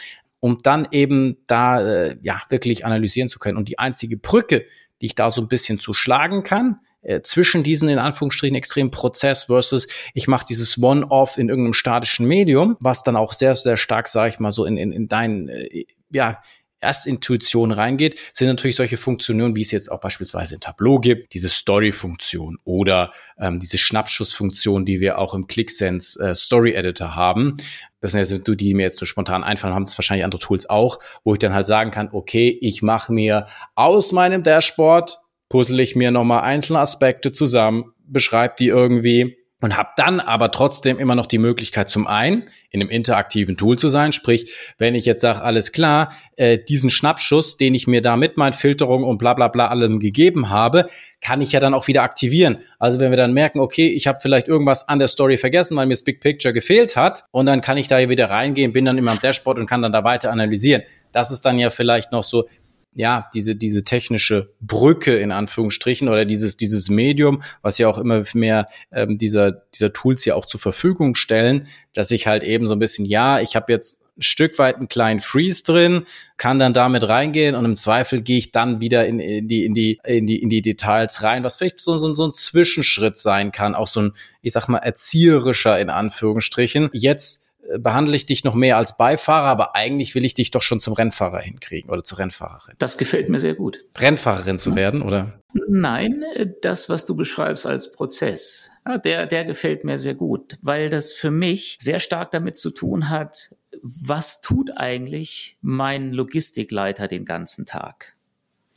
um dann eben da äh, ja wirklich analysieren zu können. Und die einzige Brücke, die ich da so ein bisschen zu schlagen kann, äh, zwischen diesen in Anführungsstrichen extremen Prozess versus ich mache dieses One-Off in irgendeinem statischen Medium, was dann auch sehr, sehr stark, sage ich mal, so in, in, in dein, äh, ja, Erstintuition reingeht, sind natürlich solche Funktionen, wie es jetzt auch beispielsweise in Tableau gibt, diese Story-Funktion oder ähm, diese Schnappschuss-Funktion, die wir auch im ClickSense äh, Story Editor haben. Das sind jetzt die, die mir jetzt so spontan einfallen, haben das wahrscheinlich andere Tools auch, wo ich dann halt sagen kann, okay, ich mache mir aus meinem Dashboard puzzle ich mir nochmal einzelne Aspekte zusammen, beschreibe die irgendwie und habe dann aber trotzdem immer noch die Möglichkeit zum einen in einem interaktiven Tool zu sein, sprich, wenn ich jetzt sage, alles klar, äh, diesen Schnappschuss, den ich mir da mit meinen Filterungen und bla bla bla allem gegeben habe, kann ich ja dann auch wieder aktivieren. Also wenn wir dann merken, okay, ich habe vielleicht irgendwas an der Story vergessen, weil mir das Big Picture gefehlt hat und dann kann ich da wieder reingehen, bin dann in meinem Dashboard und kann dann da weiter analysieren. Das ist dann ja vielleicht noch so ja, diese, diese technische Brücke in Anführungsstrichen oder dieses, dieses Medium, was ja auch immer mehr ähm, dieser, dieser Tools ja auch zur Verfügung stellen, dass ich halt eben so ein bisschen, ja, ich habe jetzt ein Stück weit einen kleinen Freeze drin, kann dann damit reingehen und im Zweifel gehe ich dann wieder in, in, die, in, die, in, die, in die Details rein, was vielleicht so, so, so ein Zwischenschritt sein kann, auch so ein, ich sag mal, erzieherischer in Anführungsstrichen. Jetzt behandle ich dich noch mehr als Beifahrer, aber eigentlich will ich dich doch schon zum Rennfahrer hinkriegen oder zur Rennfahrerin. Das gefällt mir sehr gut. Rennfahrerin zu werden, oder? Nein, das, was du beschreibst als Prozess, der, der gefällt mir sehr gut, weil das für mich sehr stark damit zu tun hat, was tut eigentlich mein Logistikleiter den ganzen Tag?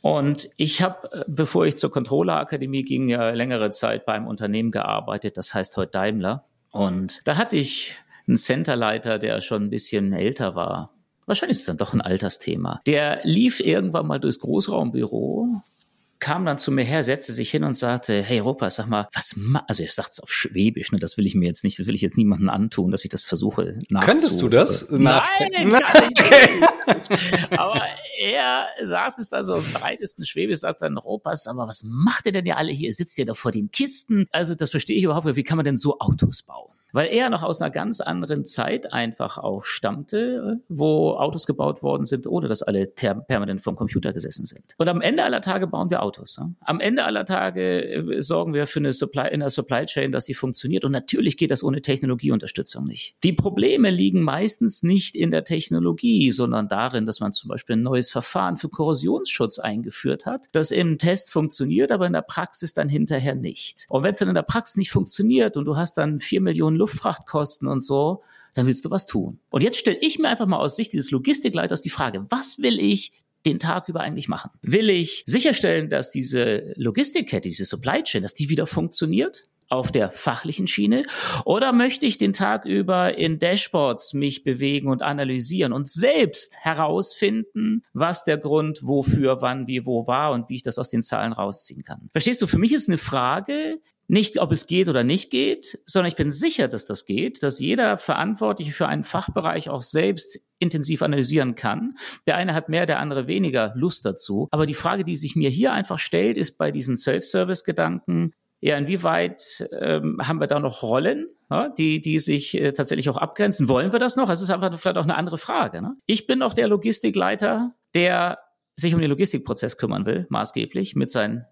Und ich habe, bevor ich zur Controller-Akademie ging, ja längere Zeit beim Unternehmen gearbeitet, das heißt heute Daimler. Und da hatte ich ein Centerleiter, der schon ein bisschen älter war. Wahrscheinlich ist es dann doch ein Altersthema. Der lief irgendwann mal durchs Großraumbüro kam dann zu mir her, setzte sich hin und sagte, hey Ropa, sag mal, was ma also er sagt es auf Schwäbisch, ne, das will ich mir jetzt nicht, das will ich jetzt niemandem antun, dass ich das versuche. Könntest du das? Nein, okay. Aber er sagt es dann so im breitesten Schwäbisch, sagt dann, Ropa, sag mal, was macht ihr denn ja alle hier? Sitzt ihr da vor den Kisten? Also das verstehe ich überhaupt nicht. Wie kann man denn so Autos bauen? Weil er noch aus einer ganz anderen Zeit einfach auch stammte, wo Autos gebaut worden sind, ohne dass alle permanent vom Computer gesessen sind. Und am Ende aller Tage bauen wir Autos. Am Ende aller Tage äh, sorgen wir für eine Supply, in der Supply Chain, dass sie funktioniert. Und natürlich geht das ohne Technologieunterstützung nicht. Die Probleme liegen meistens nicht in der Technologie, sondern darin, dass man zum Beispiel ein neues Verfahren für Korrosionsschutz eingeführt hat, das im Test funktioniert, aber in der Praxis dann hinterher nicht. Und wenn es dann in der Praxis nicht funktioniert und du hast dann vier Millionen Luftfrachtkosten und so, dann willst du was tun. Und jetzt stelle ich mir einfach mal aus Sicht dieses Logistikleiters die Frage, was will ich den Tag über eigentlich machen? Will ich sicherstellen, dass diese Logistikkette, diese Supply Chain, dass die wieder funktioniert? auf der fachlichen Schiene oder möchte ich den Tag über in Dashboards mich bewegen und analysieren und selbst herausfinden, was der Grund wofür, wann, wie, wo war und wie ich das aus den Zahlen rausziehen kann. Verstehst du, für mich ist eine Frage, nicht, ob es geht oder nicht geht, sondern ich bin sicher, dass das geht, dass jeder Verantwortliche für einen Fachbereich auch selbst intensiv analysieren kann. Der eine hat mehr, der andere weniger Lust dazu. Aber die Frage, die sich mir hier einfach stellt, ist bei diesen Self-Service-Gedanken, ja, inwieweit ähm, haben wir da noch Rollen, ja, die, die sich äh, tatsächlich auch abgrenzen? Wollen wir das noch? Es ist einfach vielleicht auch eine andere Frage. Ne? Ich bin noch der Logistikleiter, der sich um den Logistikprozess kümmern will, maßgeblich mit seinen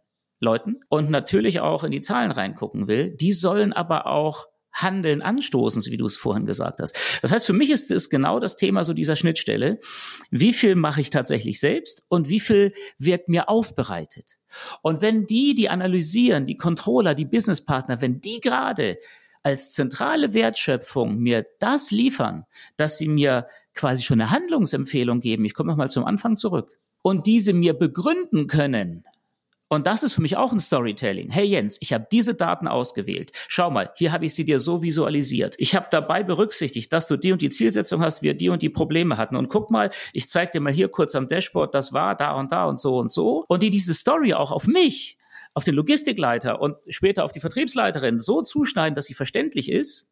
Leuten und natürlich auch in die Zahlen reingucken will. Die sollen aber auch Handeln anstoßen, so wie du es vorhin gesagt hast. Das heißt, für mich ist es genau das Thema so dieser Schnittstelle. Wie viel mache ich tatsächlich selbst und wie viel wird mir aufbereitet? Und wenn die, die analysieren, die Controller, die Businesspartner, wenn die gerade als zentrale Wertschöpfung mir das liefern, dass sie mir quasi schon eine Handlungsempfehlung geben, ich komme nochmal zum Anfang zurück, und diese mir begründen können, und das ist für mich auch ein Storytelling. Hey Jens, ich habe diese Daten ausgewählt. Schau mal, hier habe ich sie dir so visualisiert. Ich habe dabei berücksichtigt, dass du die und die Zielsetzung hast, wir die und die Probleme hatten. Und guck mal, ich zeige dir mal hier kurz am Dashboard, das war da und da und so und so. Und die diese Story auch auf mich, auf den Logistikleiter und später auf die Vertriebsleiterin so zuschneiden, dass sie verständlich ist,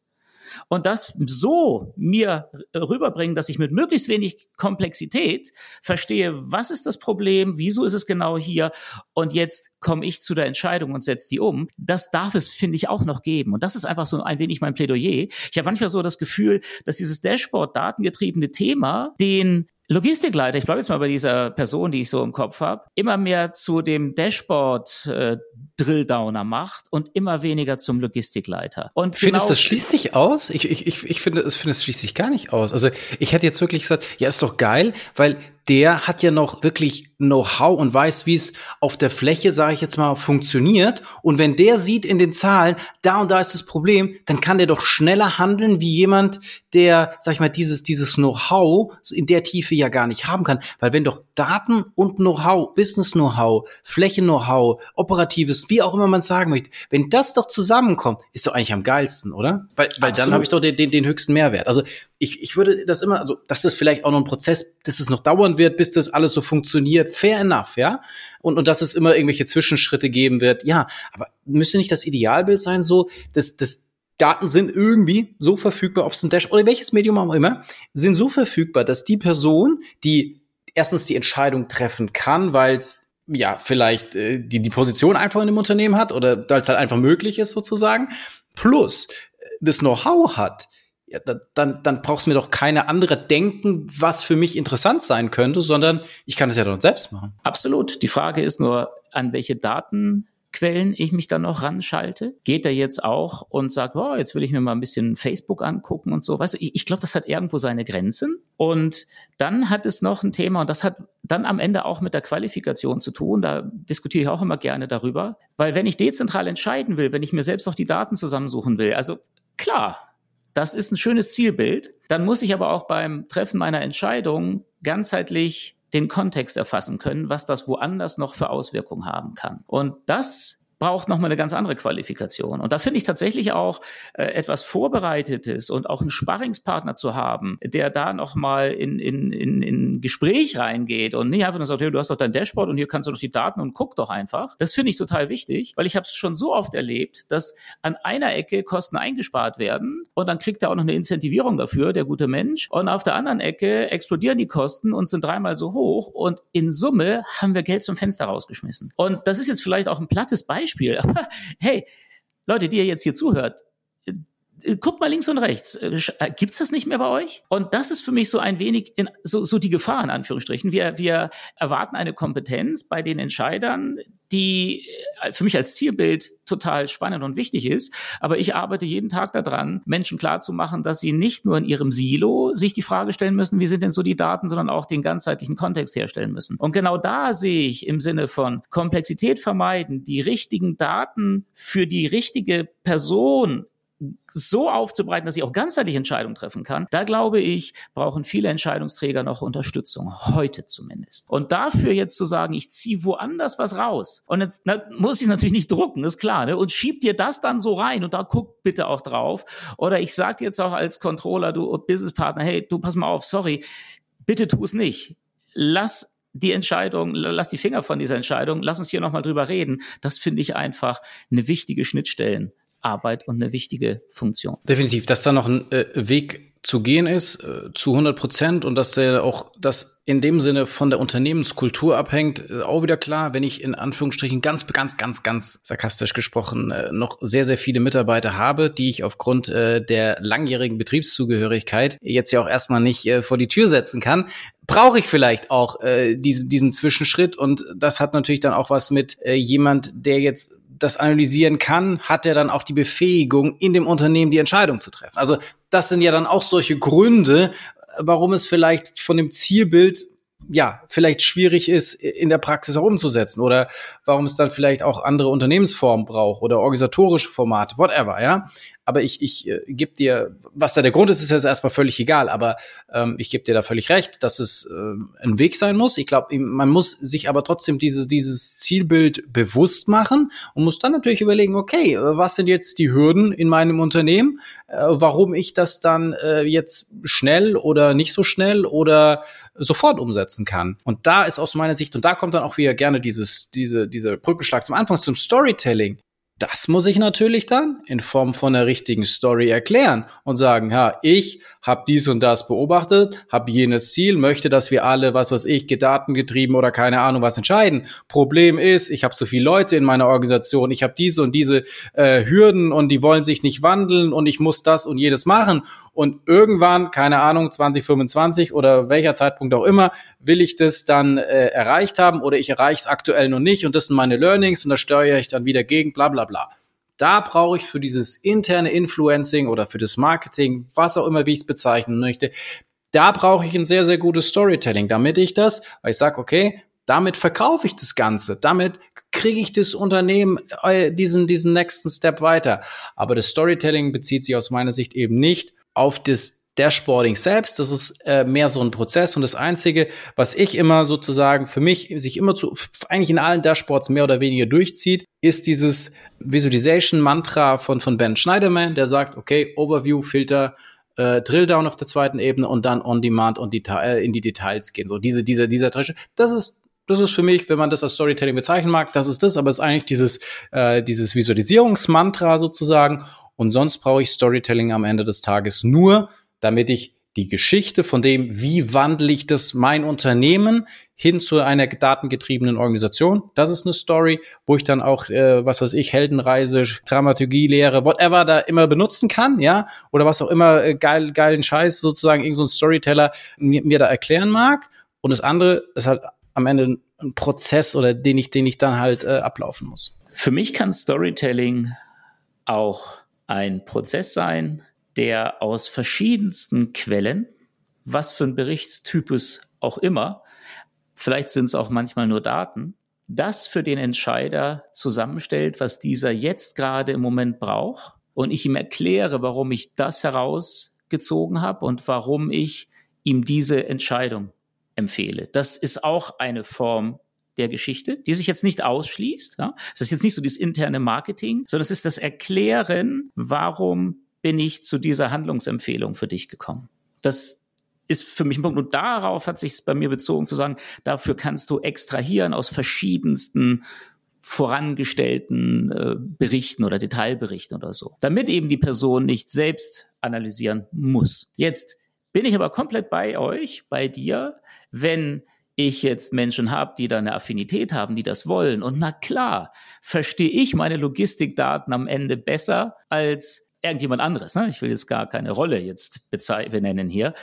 und das so mir rüberbringen, dass ich mit möglichst wenig Komplexität verstehe, was ist das Problem, wieso ist es genau hier und jetzt komme ich zu der Entscheidung und setze die um. Das darf es, finde ich, auch noch geben. Und das ist einfach so ein wenig mein Plädoyer. Ich habe manchmal so das Gefühl, dass dieses Dashboard datengetriebene Thema den Logistikleiter, ich bleibe jetzt mal bei dieser Person, die ich so im Kopf habe, immer mehr zu dem Dashboard äh, Drilldowner macht und immer weniger zum Logistikleiter. Und Findest genau, das schließt dich aus? Ich, ich, ich, ich finde, es finde, es schließt sich gar nicht aus. Also ich hätte jetzt wirklich gesagt, ja, ist doch geil, weil der hat ja noch wirklich Know-how und weiß, wie es auf der Fläche, sage ich jetzt mal, funktioniert. Und wenn der sieht in den Zahlen, da und da ist das Problem, dann kann der doch schneller handeln wie jemand, der, sag ich mal, dieses, dieses Know-how in der Tiefe ja gar nicht haben kann. Weil wenn doch Daten und Know-how, Business-Know-how, Flächen-Know-how, operatives, wie auch immer man sagen möchte, wenn das doch zusammenkommt, ist doch eigentlich am geilsten, oder? Weil, weil dann habe ich doch den, den, den höchsten Mehrwert. Also ich, ich würde das immer, also das ist vielleicht auch noch ein Prozess, dass es noch dauern wird, bis das alles so funktioniert. Fair enough, ja. Und, und dass es immer irgendwelche Zwischenschritte geben wird, ja. Aber müsste nicht das Idealbild sein, so, dass, dass Daten sind irgendwie so verfügbar, ob es ein Dash oder welches Medium auch immer, sind so verfügbar, dass die Person, die erstens die Entscheidung treffen kann, weil es ja vielleicht äh, die die Position einfach in dem Unternehmen hat oder weil es halt einfach möglich ist sozusagen, plus äh, das Know-how hat, ja, dann, dann brauchst du mir doch keine andere denken, was für mich interessant sein könnte, sondern ich kann es ja dann selbst machen. Absolut. Die Frage ist nur, an welche Datenquellen ich mich dann noch ranschalte. Geht er jetzt auch und sagt, oh, jetzt will ich mir mal ein bisschen Facebook angucken und so. Weißt du, ich, ich glaube, das hat irgendwo seine Grenzen. Und dann hat es noch ein Thema, und das hat dann am Ende auch mit der Qualifikation zu tun. Da diskutiere ich auch immer gerne darüber. Weil wenn ich dezentral entscheiden will, wenn ich mir selbst auch die Daten zusammensuchen will, also klar, das ist ein schönes Zielbild. Dann muss ich aber auch beim Treffen meiner Entscheidung ganzheitlich den Kontext erfassen können, was das woanders noch für Auswirkungen haben kann. Und das braucht nochmal eine ganz andere Qualifikation. Und da finde ich tatsächlich auch äh, etwas Vorbereitetes und auch einen Sparringspartner zu haben, der da nochmal in, in, in, in Gespräch reingeht und nicht einfach nur sagt, hey, du hast doch dein Dashboard und hier kannst du doch die Daten und guck doch einfach. Das finde ich total wichtig, weil ich habe es schon so oft erlebt, dass an einer Ecke Kosten eingespart werden und dann kriegt er auch noch eine Incentivierung dafür, der gute Mensch. Und auf der anderen Ecke explodieren die Kosten und sind dreimal so hoch und in Summe haben wir Geld zum Fenster rausgeschmissen. Und das ist jetzt vielleicht auch ein plattes Beispiel, Beispiel. (laughs) Aber hey, Leute, die ihr jetzt hier zuhört, guckt mal links und rechts. Äh, äh, gibt's das nicht mehr bei euch? Und das ist für mich so ein wenig in, so, so die Gefahr in Anführungsstrichen. Wir, wir erwarten eine Kompetenz bei den Entscheidern, die für mich als Zielbild total spannend und wichtig ist. Aber ich arbeite jeden Tag daran, Menschen klarzumachen, dass sie nicht nur in ihrem Silo sich die Frage stellen müssen, wie sind denn so die Daten, sondern auch den ganzheitlichen Kontext herstellen müssen. Und genau da sehe ich im Sinne von Komplexität vermeiden, die richtigen Daten für die richtige Person so aufzubereiten, dass ich auch ganzheitlich Entscheidungen treffen kann, da glaube ich, brauchen viele Entscheidungsträger noch Unterstützung, heute zumindest. Und dafür jetzt zu sagen, ich ziehe woanders was raus und jetzt na, muss ich es natürlich nicht drucken, ist klar, ne? und schieb dir das dann so rein und da guck bitte auch drauf. Oder ich sage jetzt auch als Controller, du Businesspartner, hey, du pass mal auf, sorry, bitte tu es nicht. Lass die Entscheidung, lass die Finger von dieser Entscheidung, lass uns hier nochmal drüber reden. Das finde ich einfach eine wichtige Schnittstellen Arbeit und eine wichtige Funktion. Definitiv, dass da noch ein äh, Weg zu gehen ist, äh, zu 100 Prozent und dass der auch das in dem Sinne von der Unternehmenskultur abhängt, äh, auch wieder klar, wenn ich in Anführungsstrichen ganz, ganz, ganz, ganz sarkastisch gesprochen äh, noch sehr, sehr viele Mitarbeiter habe, die ich aufgrund äh, der langjährigen Betriebszugehörigkeit jetzt ja auch erstmal nicht äh, vor die Tür setzen kann, brauche ich vielleicht auch äh, diesen, diesen Zwischenschritt und das hat natürlich dann auch was mit jemand, der jetzt das analysieren kann, hat er dann auch die Befähigung, in dem Unternehmen die Entscheidung zu treffen. Also das sind ja dann auch solche Gründe, warum es vielleicht von dem Zielbild ja, vielleicht schwierig ist, in der Praxis auch umzusetzen oder warum es dann vielleicht auch andere Unternehmensformen braucht oder organisatorische Formate, whatever, ja aber ich, ich äh, gebe dir, was da der Grund ist, ist jetzt erstmal völlig egal, aber ähm, ich gebe dir da völlig recht, dass es äh, ein Weg sein muss. Ich glaube, man muss sich aber trotzdem dieses, dieses Zielbild bewusst machen und muss dann natürlich überlegen, okay, äh, was sind jetzt die Hürden in meinem Unternehmen, äh, warum ich das dann äh, jetzt schnell oder nicht so schnell oder sofort umsetzen kann. Und da ist aus meiner Sicht, und da kommt dann auch wieder gerne dieses, diese, dieser Brückenschlag zum Anfang zum Storytelling das muss ich natürlich dann in Form von einer richtigen Story erklären und sagen, ja, ich habe dies und das beobachtet, habe jenes Ziel, möchte, dass wir alle, was weiß ich, gedatengetrieben oder keine Ahnung was entscheiden. Problem ist, ich habe so viele Leute in meiner Organisation, ich habe diese und diese äh, Hürden und die wollen sich nicht wandeln und ich muss das und jedes machen. Und irgendwann, keine Ahnung, 2025 oder welcher Zeitpunkt auch immer, will ich das dann äh, erreicht haben oder ich erreiche es aktuell noch nicht und das sind meine Learnings und da steuere ich dann wieder gegen, bla bla bla. Da brauche ich für dieses interne Influencing oder für das Marketing, was auch immer, wie ich es bezeichnen möchte, da brauche ich ein sehr, sehr gutes Storytelling, damit ich das, weil ich sage, okay, damit verkaufe ich das Ganze, damit kriege ich das Unternehmen äh, diesen, diesen nächsten Step weiter. Aber das Storytelling bezieht sich aus meiner Sicht eben nicht auf das Dashboarding selbst, das ist äh, mehr so ein Prozess und das Einzige, was ich immer sozusagen für mich sich immer zu, eigentlich in allen Dashboards mehr oder weniger durchzieht, ist dieses Visualization-Mantra von, von Ben Schneiderman, der sagt, okay, Overview, Filter, äh, Drill-Down auf der zweiten Ebene und dann On-Demand und Detail, äh, in die Details gehen. So diese, dieser, dieser Tasche. Das ist das ist für mich, wenn man das als Storytelling bezeichnen mag, das ist das, aber es ist eigentlich dieses, äh, dieses Visualisierungsmantra sozusagen. Und sonst brauche ich Storytelling am Ende des Tages nur, damit ich die Geschichte von dem, wie wandle ich das mein Unternehmen hin zu einer datengetriebenen Organisation. Das ist eine Story, wo ich dann auch, äh, was weiß ich, Heldenreise, Dramaturgie, Lehre, whatever da immer benutzen kann, ja, oder was auch immer äh, geil, geilen Scheiß sozusagen irgendein so Storyteller mir, mir da erklären mag. Und das andere ist halt am Ende ein Prozess oder den ich, den ich dann halt äh, ablaufen muss. Für mich kann Storytelling auch ein Prozess sein, der aus verschiedensten Quellen, was für ein Berichtstypus auch immer, vielleicht sind es auch manchmal nur Daten, das für den Entscheider zusammenstellt, was dieser jetzt gerade im Moment braucht und ich ihm erkläre, warum ich das herausgezogen habe und warum ich ihm diese Entscheidung empfehle. Das ist auch eine Form der Geschichte, die sich jetzt nicht ausschließt. Ja? Es ist jetzt nicht so dieses interne Marketing, sondern es ist das Erklären, warum bin ich zu dieser Handlungsempfehlung für dich gekommen. Das ist für mich ein Punkt. Und darauf hat sich es bei mir bezogen zu sagen, dafür kannst du extrahieren aus verschiedensten vorangestellten äh, Berichten oder Detailberichten oder so, damit eben die Person nicht selbst analysieren muss. Jetzt bin ich aber komplett bei euch, bei dir, wenn ich jetzt Menschen habe, die da eine Affinität haben, die das wollen. Und na klar, verstehe ich meine Logistikdaten am Ende besser als irgendjemand anderes. Ne? Ich will jetzt gar keine Rolle jetzt benennen hier.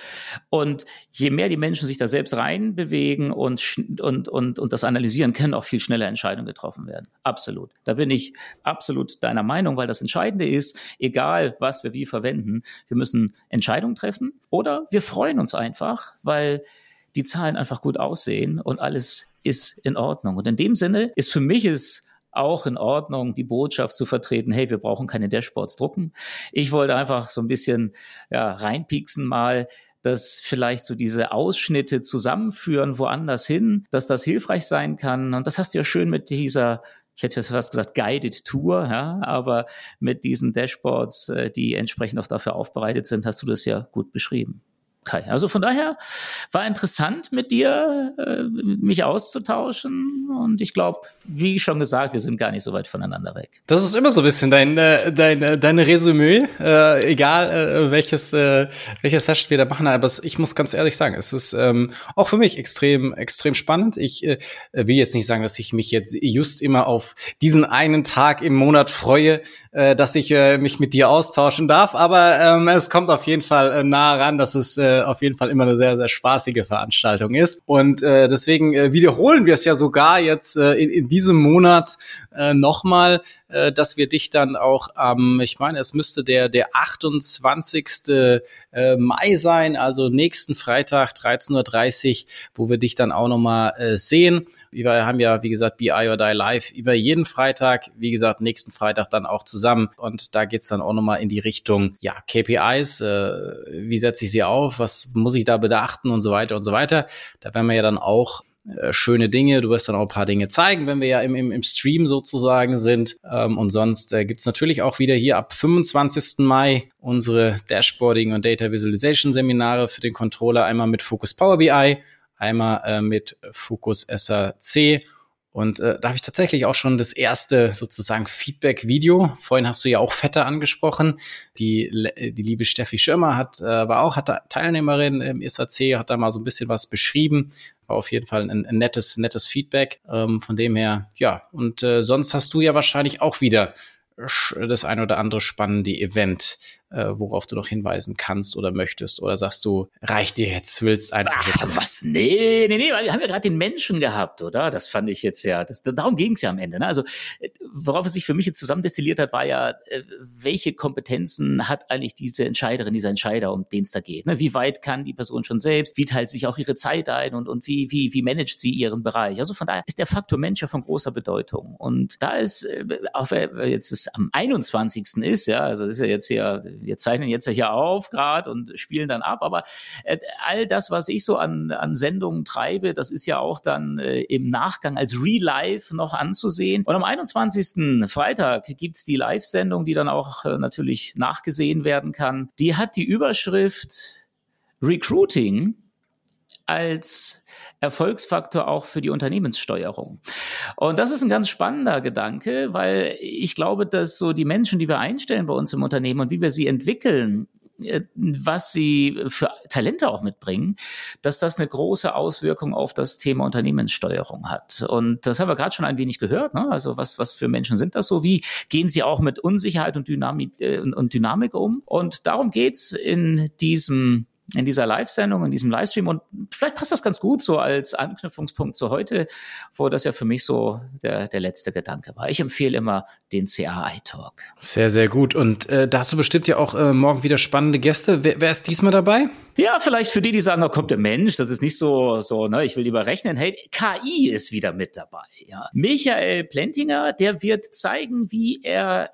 Und je mehr die Menschen sich da selbst reinbewegen und, und, und, und das analysieren, können auch viel schneller Entscheidungen getroffen werden. Absolut. Da bin ich absolut deiner Meinung, weil das Entscheidende ist, egal was wir wie verwenden, wir müssen Entscheidungen treffen oder wir freuen uns einfach, weil die Zahlen einfach gut aussehen und alles ist in Ordnung. Und in dem Sinne ist für mich es auch in Ordnung, die Botschaft zu vertreten, hey, wir brauchen keine Dashboards drucken. Ich wollte einfach so ein bisschen ja, reinpieksen mal, dass vielleicht so diese Ausschnitte zusammenführen woanders hin, dass das hilfreich sein kann. Und das hast du ja schön mit dieser ich hätte fast gesagt Guided Tour, ja, aber mit diesen Dashboards, äh, die entsprechend auch dafür aufbereitet sind, hast du das ja gut beschrieben. Kai. Also von daher war interessant mit dir, äh, mich auszutauschen. Und ich glaube, wie schon gesagt, wir sind gar nicht so weit voneinander weg. Das ist immer so ein bisschen dein, äh, dein, äh, deine Resümee, äh, egal äh, welches, äh, welches Session wir da machen. Aber ich muss ganz ehrlich sagen, es ist ähm, auch für mich extrem, extrem spannend. Ich äh, will jetzt nicht sagen, dass ich mich jetzt just immer auf diesen einen Tag im Monat freue, äh, dass ich äh, mich mit dir austauschen darf. Aber ähm, es kommt auf jeden Fall äh, nah ran, dass es äh, auf jeden Fall immer eine sehr, sehr spaßige Veranstaltung ist. Und äh, deswegen äh, wiederholen wir es ja sogar jetzt äh, in, in diesem Monat äh, nochmal, äh, dass wir dich dann auch am, ähm, ich meine, es müsste der, der 28. Äh, Mai sein, also nächsten Freitag 13.30 Uhr, wo wir dich dann auch nochmal äh, sehen. Wir haben ja, wie gesagt, BI or Die Live über jeden Freitag, wie gesagt, nächsten Freitag dann auch zusammen. Und da geht's dann auch nochmal in die Richtung, ja, KPIs, äh, wie setze ich sie auf, was muss ich da beachten und so weiter und so weiter. Da werden wir ja dann auch äh, schöne Dinge. Du wirst dann auch ein paar Dinge zeigen, wenn wir ja im, im, im Stream sozusagen sind. Ähm, und sonst äh, gibt natürlich auch wieder hier ab 25. Mai unsere Dashboarding und Data Visualization Seminare für den Controller. Einmal mit Focus Power BI, einmal äh, mit Focus SAC Und äh, da habe ich tatsächlich auch schon das erste sozusagen Feedback-Video. Vorhin hast du ja auch Vetter angesprochen. Die, die liebe Steffi Schirmer hat, äh, war auch hat Teilnehmerin im SAC, hat da mal so ein bisschen was beschrieben. War auf jeden Fall ein, ein nettes, nettes Feedback. Ähm, von dem her, ja. Und äh, sonst hast du ja wahrscheinlich auch wieder das ein oder andere spannende Event äh, worauf du noch hinweisen kannst oder möchtest? Oder sagst du, reicht dir jetzt, willst einfach. Ach, was? Nee, nee, nee, wir haben ja gerade den Menschen gehabt, oder? Das fand ich jetzt ja, das, darum ging es ja am Ende. Ne? Also, äh, worauf es sich für mich jetzt zusammendestilliert hat, war ja, äh, welche Kompetenzen hat eigentlich diese Entscheiderin, dieser Entscheider, um den es da geht? Ne? Wie weit kann die Person schon selbst? Wie teilt sich auch ihre Zeit ein und, und wie, wie, wie managt sie ihren Bereich? Also von daher ist der Faktor Mensch ja von großer Bedeutung. Und da ist, auch jetzt es am 21. ist, ja, also das ist ja jetzt hier wir zeichnen jetzt ja hier auf gerade und spielen dann ab, aber äh, all das, was ich so an, an Sendungen treibe, das ist ja auch dann äh, im Nachgang als Real Life noch anzusehen. Und am 21. Freitag gibt's die Live-Sendung, die dann auch äh, natürlich nachgesehen werden kann. Die hat die Überschrift Recruiting als Erfolgsfaktor auch für die Unternehmenssteuerung. Und das ist ein ganz spannender Gedanke, weil ich glaube, dass so die Menschen, die wir einstellen bei uns im Unternehmen und wie wir sie entwickeln, äh, was sie für Talente auch mitbringen, dass das eine große Auswirkung auf das Thema Unternehmenssteuerung hat. Und das haben wir gerade schon ein wenig gehört. Ne? Also was, was für Menschen sind das so? Wie gehen sie auch mit Unsicherheit und Dynamik, äh, und Dynamik um? Und darum geht's in diesem in dieser Live-Sendung, in diesem Livestream. Und vielleicht passt das ganz gut so als Anknüpfungspunkt zu heute, wo das ja für mich so der, der letzte Gedanke war. Ich empfehle immer den CAI-Talk. Sehr, sehr gut. Und äh, da hast du bestimmt ja auch äh, morgen wieder spannende Gäste. Wer, wer ist diesmal dabei? Ja, vielleicht für die, die sagen, da kommt der Mensch, das ist nicht so, so, ne, ich will lieber rechnen. Hey, KI ist wieder mit dabei. Ja. Michael Plentinger, der wird zeigen, wie er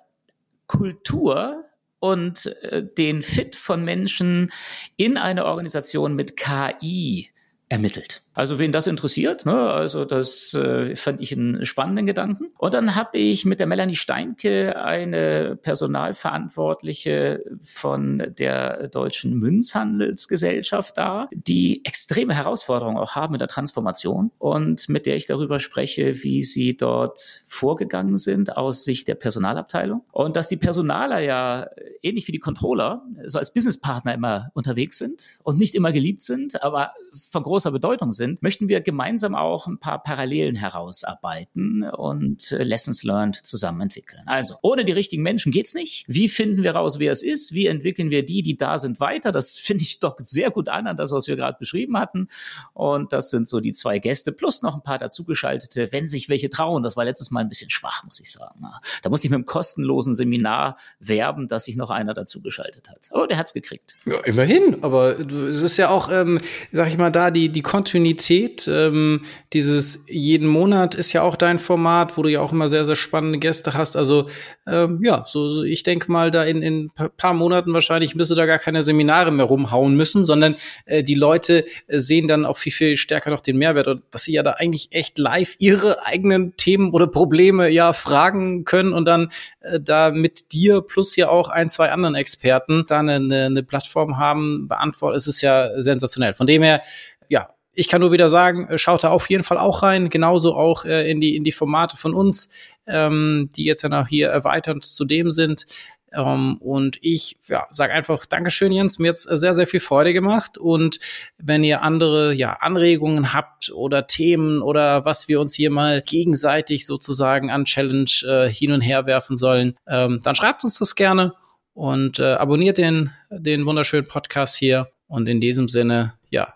Kultur und äh, den Fit von Menschen in eine Organisation mit KI ermittelt. Also wen das interessiert, ne? also das äh, fand ich einen spannenden Gedanken. Und dann habe ich mit der Melanie Steinke eine Personalverantwortliche von der Deutschen Münzhandelsgesellschaft da, die extreme Herausforderungen auch haben in der Transformation und mit der ich darüber spreche, wie sie dort vorgegangen sind aus Sicht der Personalabteilung. Und dass die Personaler ja ähnlich wie die Controller so als Businesspartner immer unterwegs sind und nicht immer geliebt sind, aber von großer Bedeutung sind sind, möchten wir gemeinsam auch ein paar Parallelen herausarbeiten und äh, Lessons learned zusammen entwickeln. Also, ohne die richtigen Menschen geht's nicht. Wie finden wir raus, wer es ist? Wie entwickeln wir die, die da sind, weiter? Das (laughs) finde ich doch sehr gut an, an das, was wir gerade beschrieben hatten. Und das sind so die zwei Gäste plus noch ein paar dazugeschaltete, wenn sich welche trauen. Das war letztes Mal ein bisschen schwach, muss ich sagen. Da musste ich mit einem kostenlosen Seminar werben, dass sich noch einer dazugeschaltet hat. Aber der hat's gekriegt. Ja, immerhin. Aber es ist ja auch, ähm, sag ich mal, da die, die Kontinuität Qualität. Ähm, dieses jeden Monat ist ja auch dein Format, wo du ja auch immer sehr, sehr spannende Gäste hast. Also ähm, ja, so, so ich denke mal, da in, in paar Monaten wahrscheinlich müsste da gar keine Seminare mehr rumhauen müssen, sondern äh, die Leute äh, sehen dann auch viel, viel stärker noch den Mehrwert und dass sie ja da eigentlich echt live ihre eigenen Themen oder Probleme ja fragen können und dann äh, da mit dir plus ja auch ein, zwei anderen Experten da eine, eine Plattform haben, beantwortet. Es ist ja sensationell. Von dem her, ja, ich kann nur wieder sagen, äh, schaut da auf jeden Fall auch rein, genauso auch äh, in, die, in die Formate von uns, ähm, die jetzt ja noch hier erweiternd zu dem sind. Ähm, und ich ja, sage einfach Dankeschön, Jens. Mir jetzt sehr, sehr viel Freude gemacht. Und wenn ihr andere ja, Anregungen habt oder Themen oder was wir uns hier mal gegenseitig sozusagen an Challenge äh, hin und her werfen sollen, ähm, dann schreibt uns das gerne und äh, abonniert den, den wunderschönen Podcast hier. Und in diesem Sinne, ja,